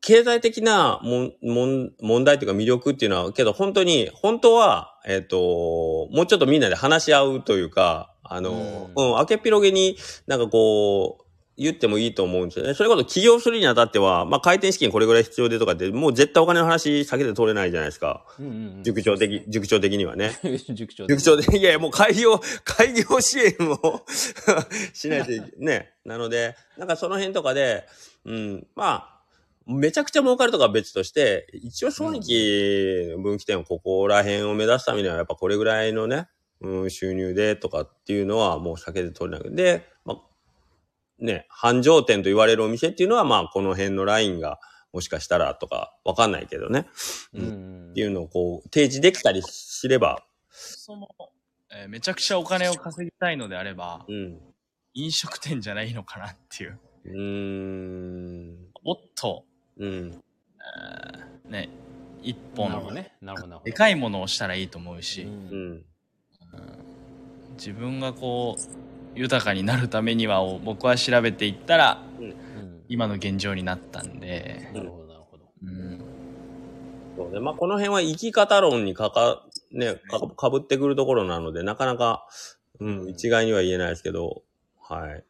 経済的なもんもん問題というか魅力っていうのは、けど本当に、本当は、えっ、と、もうちょっとみんなで話し合うというか、あの、ううんん、明けっぴろげになんかこう、言ってもいいと思うんですよね。それこそ起業するにあたっては、まあ回転資金これぐらい必要でとかって、もう絶対お金の話避けて通れないじゃないですか。うんうんうん塾長的、塾長的にはね。塾長塾長で、いやいや、もう開業、開業支援を しないといけね。なので、なんかその辺とかで、うん、まあ、めちゃくちゃ儲かるとかは別として、一応正直、分岐点をここら辺を目指すためには、やっぱこれぐらいのね、うん、収入でとかっていうのはもう避けて取れなくて、で、まあ、ね、繁盛店と言われるお店っていうのは、まあ、この辺のラインが、もしかしたらとか、わかんないけどね。うんうんっていうのをこう、提示できたりすれば、そも、えーめちゃくちゃお金を稼ぎたいのであれば、うん。飲食店じゃないのかなっていう。うーん。もっと、うん。えーね、一本のなるほどね。なるほど、なるほど。でかいものをしたらいいと思うし、うんうん。自分がこう、豊かになるためにはを僕は調べていったら、うん今の現状になったんで、なるほど、なるほど。うん、そうね。まあ、この辺は生き方論にかか、ね、かかぶってくるところなので、なかなか、うん、一概には言えないですけど、はい。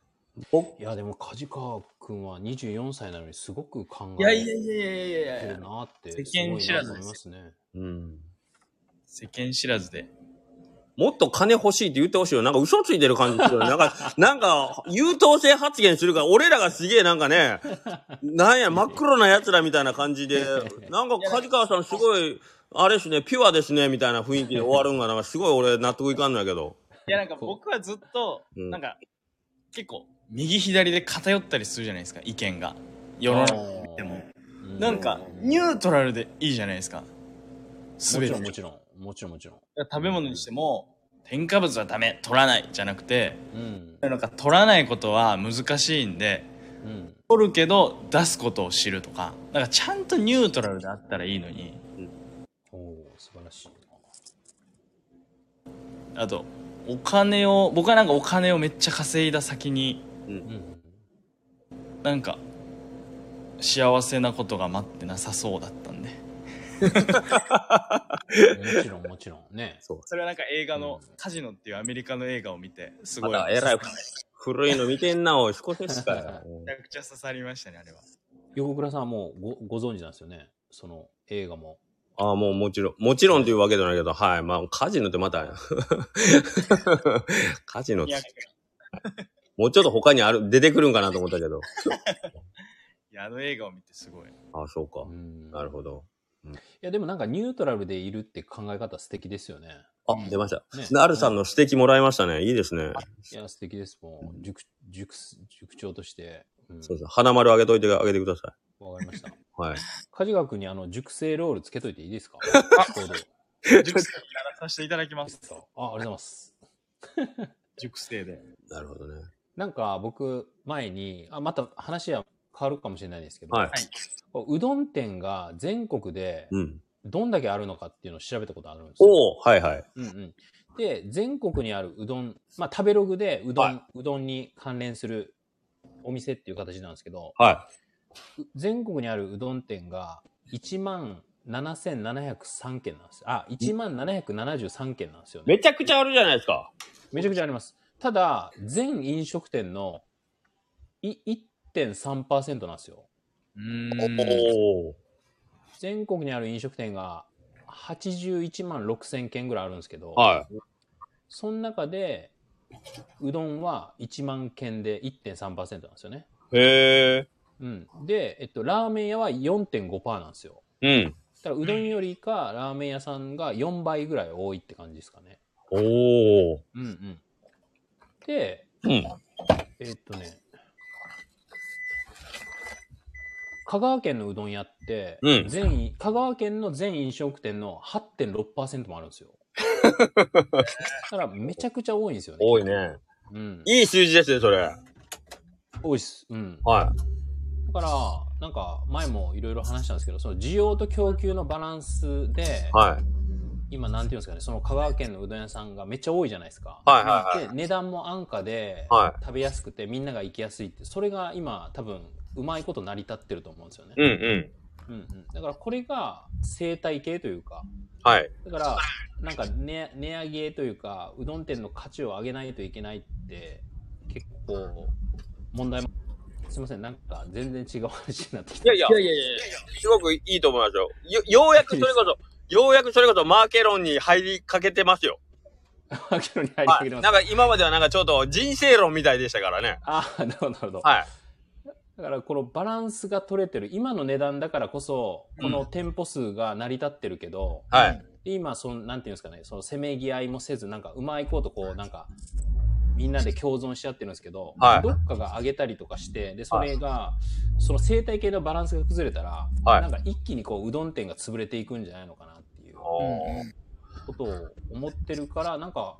僕、いや、でも、梶川君は24歳なのにすごく考えいやいやいやいやいやいやてるなって、世間知らずです。うん。世間知らずで。もっと金欲しいって言ってほしいよ。なんか嘘ついてる感じするよ。なんか、なんか、優等生発言するから、俺らがすげえなんかね、なんや、真っ黒な奴らみたいな感じで、なんか、梶川さんすごい、あれですね、ピュアですね、みたいな雰囲気で終わるんが、なんかすごい俺納得いかんのやけど。いやなんか僕はずっと、うんなんか、結構、右左で偏ったりするじゃないですか、意見が。世の中でも。うなんか、ニュートラルでいいじゃないですか。すべてもちろん、。もちろん。もちろん。食べ物にしても、添加物はダメ、取らない、じゃなくて、うん。なんか取らないことは難しいんで、うん。取るけど出すことを知るとか、なんかちゃんとニュートラルであったらいいのに、おお素晴らしいあと、お金を、僕はなんかお金をめっちゃ稼いだ先に、な。うん。なんか、幸せなことが待ってなさそうだったんで。もちろん、もちろん。ね。そう。それはなんか映画のうんカジノっていうアメリカの映画を見て、すごい。また、えらい、古いの見てんな、おい。少しですかよ。めちゃくちゃ刺さりましたね、あれは。横倉さんはもうごご存知なんですよね。その映画も。ああ、もうもちろん。もちろんというわけじゃないけど、はい。まあ、カジノってまた、カジノってもうちょっと他にある、出てくるんかなと思ったけど。やあの映画を見てすごい。ああ、そうかう。んなるほど。いや、でもなんかニュートラルでいるって考え方素敵ですよね。あ、出ました。なるさんの指摘もらいましたね。いいですね。いや、素敵です。もう、塾、塾、塾長として。うん、そうです。花丸あげといてあげてくださわかりました。い。はい。梶川君にあの、熟成ロールつけといていいですか？コード熟成やらさせていただきます。あ、ありがとうございます。熟成で。なるほどね。なんか僕、前に、あ、また話は変わるかもしれないですけど、はい。うどん店が全国でうん。どんだけあるのかっていうのを調べたことあるんですよ。おおはいはい。うんうん。で、全国にあるうどん、まあ食べログでうどん、はうどんに関連するお店っていう形なんですけど、はう全国にあるうどん店が1万7703件なんですよ。あ、1万773件なんですよい。ね。めちゃくちゃあるじゃないですか。めちゃくちゃあります。ただ、全飲食店のい1.3%なんですよ。全国にある飲食店が81万6000件ぐらいあるんですけど、はい。その中で、うどんは1万件で1.3%なんですよね。へえ。うん。で、えっと、ラーメン屋は4.5%なんですよ。うん。だからうどんよりかラーメン屋さんが4倍ぐらい多いって感じですかね。おおうんうん。で、うん。えっとね、香川県のうどん屋って、うん全香川県の全飲食店の8.6%もあるんですよ。だからめちゃくちゃ多いんですよね。多いね。うん。いい数字ですね、それ。多いっす。うん。はだから、なんか前もいろいろ話したんですけど、その需要と供給のバランスで、い。はい。今なんていうんですかね、その香川県のうどん屋さんがめっちゃ多いじゃないですか。はいはいはいで、値段も安価で、はい食べやすくてみんなが行きやすいって、それが今多分うまいこと成り立ってると思うんですよね。うんうん。うんうん。だからこれが生態系というか、はい。だから、なんか値値上げというか、うどん店の価値を上げないといけないって、結構問題も、すいません、なんか全然違う話になってきた。いやいや、いやいやすごくいいと思いますよ。よ、ようやくそれこそ、ようやくそれこそマーケロンに入りかけてますよ。マーケロに入りはい。かけてます。なんか今まではなんかちょっと人生論みたいでしたからね。ああ、なるほど、なるほど。はい。だからこのバランスが取れてる、今の値段だからこそ、この店舗数が成り立ってるけど、はい。で今、その、なんていうんですかね、そのせめぎ合いもせず、なんかうまいことこう、なんか、みんなで共存し合ってるんですけど、はい。どっかが上げたりとかして、で、それが、その生態系のバランスが崩れたら、はい。なんか一気にこう、うどん店が潰れていくんじゃないのかなっていうことを思ってるから、なんか、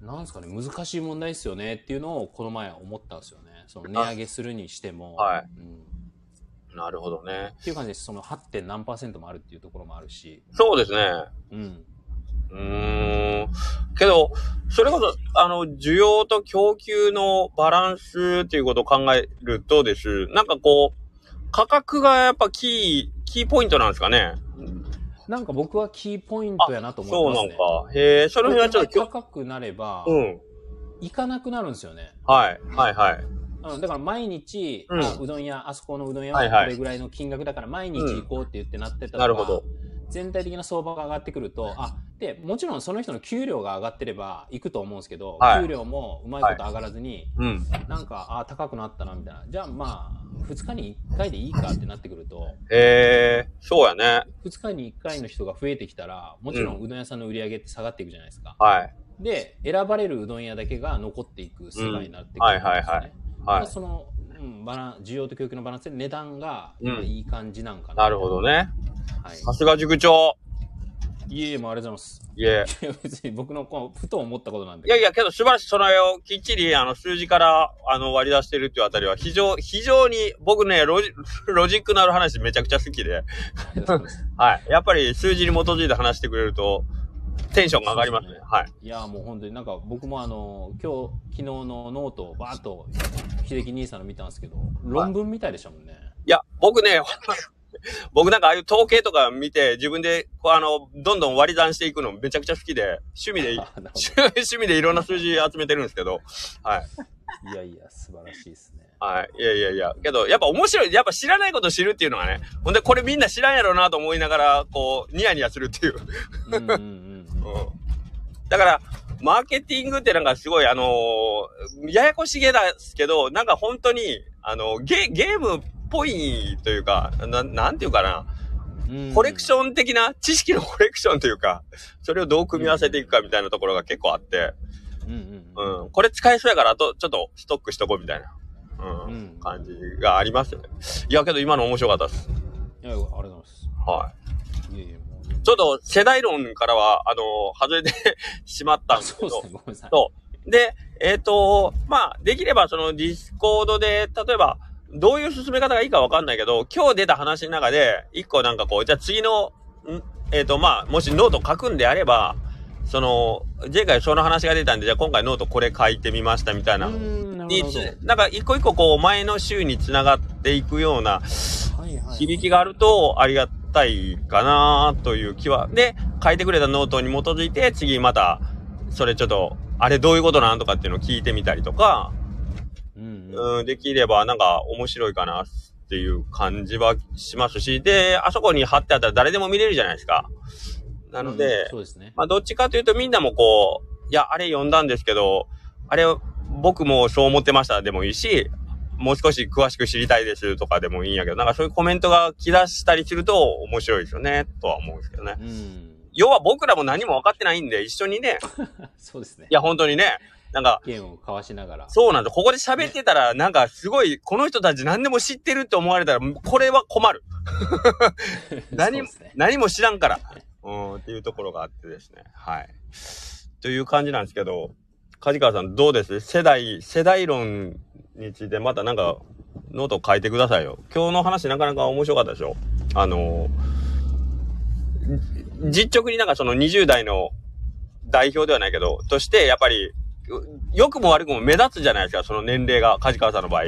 なんですかね、難しい問題ですよねっていうのをこの前思ったんですよね。その値上げするにしても。はいうん。なるほどね。っていう感じです。その 8. 点何パーセントもあるっていうところもあるし。そうですね。うん。うーん。けど、それこそ、あの、需要と供給のバランスっていうことを考えるとです。なんかこう、価格がやっぱキー、キーポイントなんですかね。なんか僕はキーポイントやなと思そういますね。なんか。へえ、その辺はちょっと高くなれば、うん。行かなくなるんですよね。はい。はいはい。うん、だから毎日、うんあうどん屋、あそこのうどん屋はこれぐらいの金額だから毎日行こうって言ってなってたら、なるほど。全体的な相場が上がってくると、あ、で、もちろんその人の給料が上がってれば行くと思うんですけど、はい給料もうまいこと上がらずに、うん。なんか、あ、高くなったな、みたいな。じゃあまあ、2日に1回でいいかってなってくると、へえ、そうやね。2日に1回の人が増えてきたら、もちろんうどん屋さんの売り上げって下がっていくじゃないですか。はい。で、選ばれるうどん屋だけが残っていく世界になってくるんですよね。うんはいはいはいはい。その、うん、バラン需要と供給のバランスで値段がうん今いい感じなんかな。なるほどね。はい。さすが塾長。いえいえ、もうありがとうございます。いえ。いや別に僕のこうふと思ったことなんで。いやいや、けど素晴らしい。それをきっちり、あの、数字から、あの、割り出してるっていうあたりは、非常、非常に、僕ね、ロジ、ロジックのある話めちゃくちゃ好きで。はい。やっぱり数字に基づいて話してくれると、テンションが上がりますね。はい。いや、もう本当になんか僕もあの、今日、昨日のノートをバーッと、秀樹兄さんの見たんですけど、論文みたいでしたもんね。いや、僕ね、僕なんかああいう統計とか見て、自分で、こうあの、どんどん割り算していくのめちゃくちゃ好きで、趣味で、趣味でいろんな数字集めてるんですけど、はい。どいやいや、素晴らしいですね。はい。いやいやいや。けど、やっぱ面白い。やっぱ知らないこと知るっていうのがね。ほんで、これみんな知らんやろうなと思いながら、こう、ニヤニヤするっていう。うんうんうんうん。うん。だから、マーケティングってなんかすごい、あのーややこしげですけど、なんか本当に、あの、ゲ、ゲームっぽいというか、ななんていうかな。コレクション。的な、知識のコレクションというか、それをどう組み合わせていくかみたいなところが結構あって、うんうんうん。うん。これ使えそうやから、あと、ちょっとストックしとこうみたいな、うん、うん感じがありますよね。いや、けど今の面白かったです。いや、ありがとうございます。はい。いやいや。ちょっと世代論からは、あの外れて しまったんあ、ですけどそうです、ね。ごめんなさい。そう。で、えっ、と、まあ、できればそのディスコードで、例えば、どういう進め方がいいかわかんないけど、今日出た話の中で、一個なんかこう、じゃあ次の、ん？えっ、と、まあ、もしノート書くんであれば、その、前回その話が出たんで、じゃあ今回ノートこれ書いてみましたみたいな。うーんなるになんか一個一個こう、前の週につながっていくような。響きがあるとありがたいかなという気は。で、書いてくれたノートに基づいて、次また、それちょっと、あれどういうことなんとかっていうのを聞いてみたりとか、うんできればなんか面白いかなっていう感じはしますし、で、あそこに貼ってあったら誰でも見れるじゃないですか。なので、うんそうですね。まあどっちかというとみんなもこう、いや、あれ読んだんですけど、あれ僕もそう思ってましたでもいいし、もう少し詳しく知りたいですとかでもいいんやけど、なんかそういうコメントが来だしたりすると面白いですよね、とは思うんですけどね。うん。要は僕らも何も分かってないんで、一緒にね、そうですねい。や本当にね、なんか、ゲームを交わしながら。そうなんです。ここで喋ってたら、なんかすごい、この人たち何でも知ってるって思われたら、これは困る。何もね何も知らんから。うん、っていうところがあってですね。はい。という感じなんですけど、梶川さんどうです？世代、世代論についてまたなんか、ノート書いてくださいよ。今日の話なかなか面白かったでしょあの、実直になんかその20代の代表ではないけど、として、やっぱり、良くも悪くも目立つじゃないですか、その年齢が、梶川さんの場合。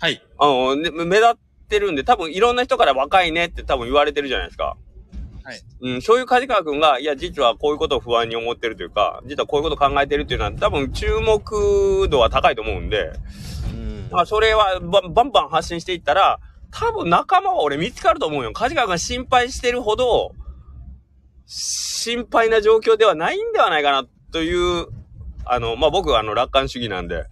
はい。あの、ね、目立ってるんで、多分いろんな人から若いねって多分言われてるじゃないですか。はい。うん、そういう梶川くんが、いや、実はこういうことを不安に思ってるというか、実はこういうことを考えてるっていうのは、多分注目度は高いと思うんで、うん。まあ、それはバンバンバン発信していったら、多分仲間は俺見つかると思うよ。梶川が心配してるほど、心配な状況ではないんではないかな、という、あの、まあ、僕はあの、楽観主義なんで、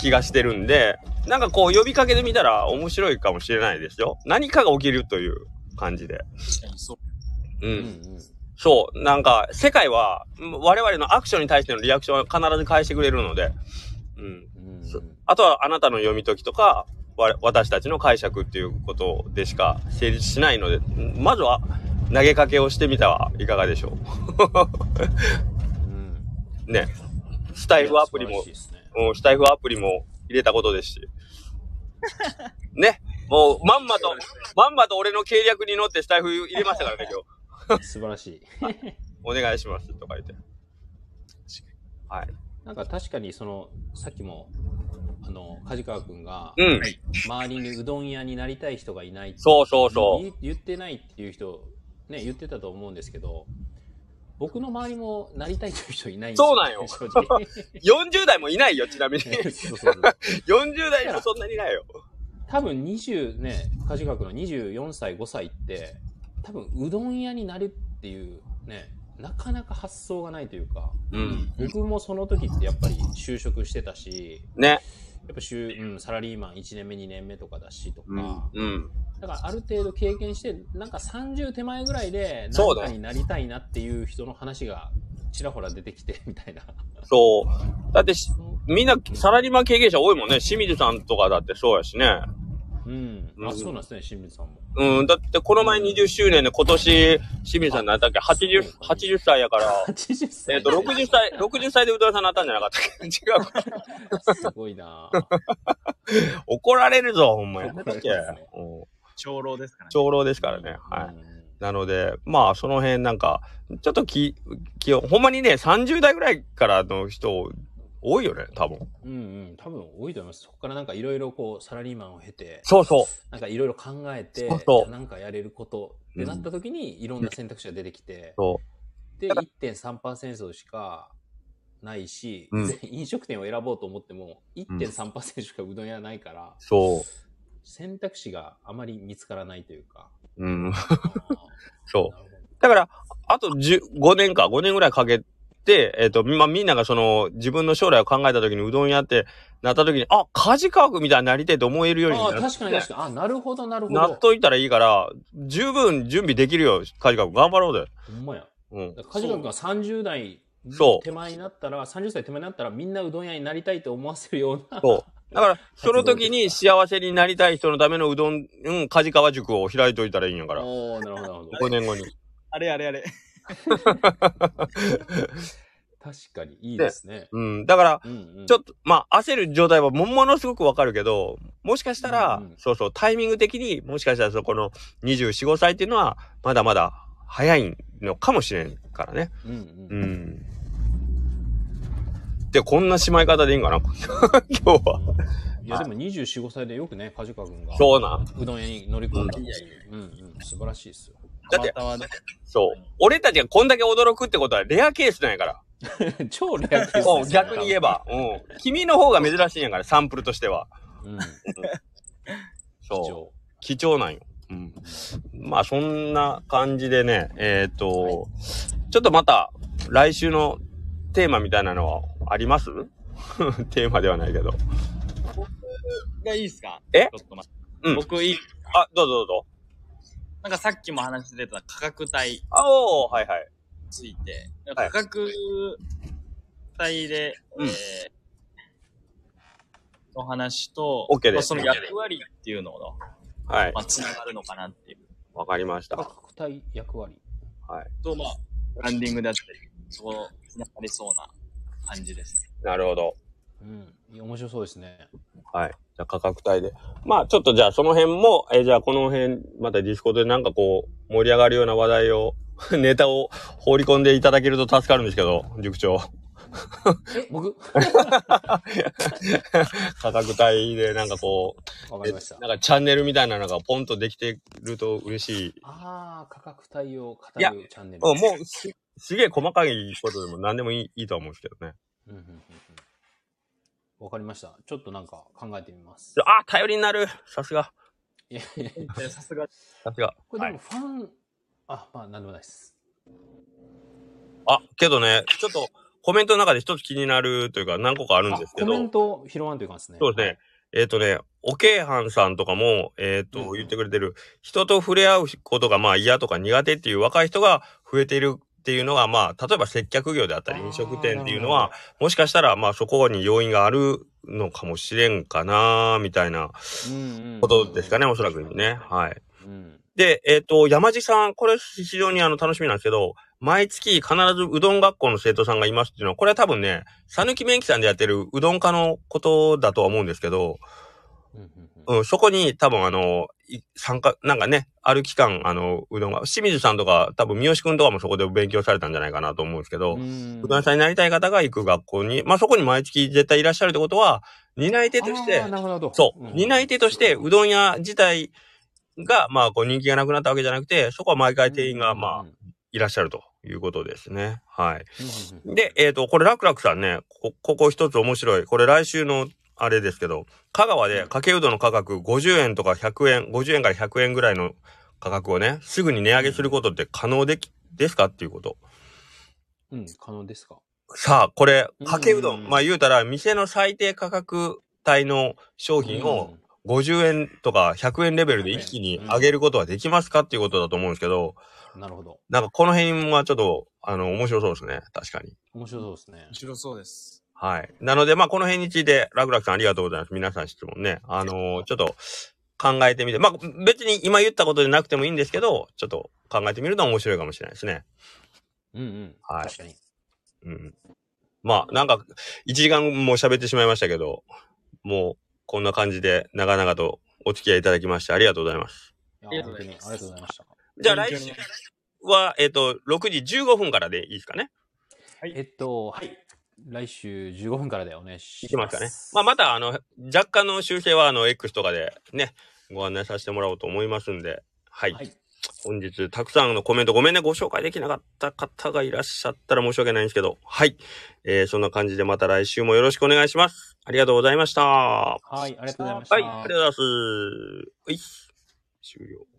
気がしてるんで、なんかこう呼びかけてみたら面白いかもしれないですよ。何かが起きるという感じで。そう。う。うんんそう。なんか、世界は、ん我々のアクションに対してのリアクションは必ず返してくれるので、うん。うん。うんそあとはあなたの読み解きとか、わ私たちの解釈っていうことでしか成立しないので、んまずは投げかけをしてみてはいかがでしょうん。う。ね。スタイフアプリもねうん、スタイフアプリも入れたことですし。ね。もう、まんまと、まんまと俺の計略に乗ってスタイフ入れましたからね、今日。素晴らしい。お願いします、とか言って。はい。なんか確かにその、さっきも、あの、梶川くんが、うん。はい周りにうどん屋になりたい人がいないってそうそうそう。言言ってないっていう人、ね、言ってたと思うんですけど、僕の周りもなりたいという人いないんですそうなんよ正直。40代もいないよ、ちなみに。そうそうそう40 代もそんなにいないよ。多分20ね、梶川君の24歳、5歳って、多分うどん屋になるっていうね、なかなか発想がないというか、うん。僕もその時ってやっぱり就職してたし、ね。やっぱ就、うん、サラリーマン1年目、2年目とかだしとか、うん。うん。だからある程度経験して、なんか30手前ぐらいで何かになりたいなっていう人の話がちらほら出てきてみたいな。そう。だってし、みんなサラリーマン経験者多いもんね。清水さんとかだってそうやしね。うん。あ、うんそうなんですね、清水さんも。うん。だってこの前20周年で今年、清水さん何だっけ ?80、80歳やから。80歳。えっ、と、60歳、60歳でうどん屋さんになったんじゃなかったっけ？違うか。すごいな怒られるぞ、ほんまや長老ですからね。長老ですからね。はい。い。なので、まあ、その辺なんか、ちょっと気、気を、ほんまにね、30代ぐらいからの人多いよね、多分。うんうん。多分多いと思います。そこからなんかいろいろこう、サラリーマンを経て、そうそう。なんかいろいろ考えて、そうなんかやれることってなった時に、いろんな選択肢が出てきて、そで、1.3%しかないし、うんで 飲食店を選ぼうと思っても、1.3%しかうどん屋ないから、そ選択肢があまり見つからないというか。う。うん。そう。だから、あと10 5年か、5年ぐらいかけて、えっ、と、まあ、みんながその、自分の将来を考えた時にうどん屋ってなった時に、あ、家事科学みたいになりたいと思えるようにああ、な確かに確かに。あ、なるほど、なるほど。なっといたらいいから、十分準備できるよ、家事科学。頑張ろうで。ほんまや。うん。だから梶川君が30代そう手前になったら、30歳手前になったら、みんなうどん屋になりたいと思わせるような。そう。だから、その時に幸せになりたい人のためのうどん、うん、梶川塾を開いといたらいいんやから。おーなるほど、なるほど。5年後に。あれあれあれ。確かに、いいですね。うん。だから、うんうん。ちょっと、まあ、焦る状態はもものすごくわかるけど、もしかしたら、うんうんそうそう、タイミング的に、もしかしたらそこの24、5歳っていうのは、まだまだ早いのかもしれんからね。うんう。うんん。で、こんなしまい方でいいんかな？今日は。いや、でも24、5歳でよくね、梶川君が。そうなん。うどん屋に乗り込んだっていう。うんうん。素晴らしいですよ。だってたまたまねそう。俺たちがこんだけ驚くってことはレアケースなんやから。超レアケース逆に言え。ば。うん。君の方が珍しいんやから、サンプルとしては。うん。そう。貴重。貴重なんよ。うん。まあそんな感じでね、えっ、と、ちょっとまた来週のテーマみたいなのはあります？テーマではないけど。がいいですか？え？ちょっと待って。うん僕いい。あ、どうぞどうぞ。なんかさっきも話出た価格帯あおー、はいはい。について、はい価格帯で、うんえーの話と、OK ですまあその役割っていうのの、はい。まあ、つながるのかなっていう。わかりました。価格帯役割。はい。と、まあ、ブランディングであったり、そこ、つながりそうな感じです。なるほど。うん。面白そうですね。はい。じゃあ価格帯で。まあちょっとじゃあその辺も、えーじゃあこの辺、またディスコードでなんかこう、盛り上がるような話題を、ネタを放り込んでいただけると助かるんですけど、塾長。え、僕？価格帯でなんかこう、わかりました。なんかチャンネルみたいなのがポンとできてると嬉しい。ああ、価格帯を語いやるチャンネル。うんもうす、すげえ細かいことでも何でもいいいいとは思うんですけどね。うんうんうんうんわかりました。ちょっとなんか考えてみます。あ、頼りになるさすが。いやいやさすが。さすが。これはいでもファン、あ、まあなんでもないです。あ、けどね、ちょっとコメントの中で一つ気になるというか何個かあるんあですけど。コメント拾わんというかですね。そうですね。えっ、とね、おけいはんさんとかも、えっ、と、うん言ってくれてる、人と触れ合うことがまあ嫌とか苦手っていう若い人が増えているっていうのが、まあ、例えば接客業であったり飲食店っていうのは、もしかしたらまあそこに要因があるのかもしれんかな、みたいなことですかね、おそらくね。はい。うん。で、えっ、と、山地さん、これ非常にあの楽しみなんですけど、毎月必ずうどん学校の生徒さんがいますっていうのは、これは多分ね、さぬきめんきさんでやってるうどん科のことだとは思うんですけど、うんそこに多分あの、い参加、なんかね、ある期間、あの、うどんが、清水さんとか、多分三好くんとかもそこで勉強されたんじゃないかなと思うんですけど、ううんどん屋さんになりたい方が行く学校に、まあそこに毎月絶対いらっしゃるってことは、担い手として。そう、ん担い手としてうどん屋自体が、まあこう人気がなくなったわけじゃなくて、そこは毎回店員が、まあ、いらっしゃるということですね。はい。で、えっ、と、これ、ラクラクさんね、こここ一つ面白い。これ来週のあれですけど、香川でかけうどんの価格50円とか100円、50円から100円ぐらいの価格をね、すぐに値上げすることって可能でき、ですかっていうこと。うん、可能ですか。さあ、これ、かけうどうんん、まあ言うたら、店の最低価格帯の商品を50円とか100円レベルで一気に上げることはできますかっていうことだと思うんですけど、うん、なるほど。なんかこの辺はちょっと、あの、面白そうですね。確かに。面白そうですね面。白そうです。はい。なので、まあ、この辺について、ラクラクさんありがとうございます。皆さん質問ね。あのーちょっと考えてみて、まあ、別に今言ったことでなくてもいいんですけど、ちょっと考えてみるのは面白いかもしれないですね。うんうん。はい確かに。うん。まあ、なんか、1時間も喋ってしまいましたけど、もう、こんな感じで、長々とお付き合いいただきまして、ありがとうございます。ありがとうございますありがとうございました。じゃあ、来週は、えっ、と、6時15分からでいいですかね。えっと、はい。来週15分からでお願いしいきますかね。まあ、また、あの、若干の修正は、あの、X とかでね、ご案内させてもらおうと思いますんで、はい。はい。本日、たくさんのコメントごめんね、ご紹介できなかった方がいらっしゃったら申し訳ないんですけど、はい。えー、そんな感じでまた来週もよろしくお願いします。ありがとうございました。ははい、ありがとうございました。い、ありがとうございます。はい、終了。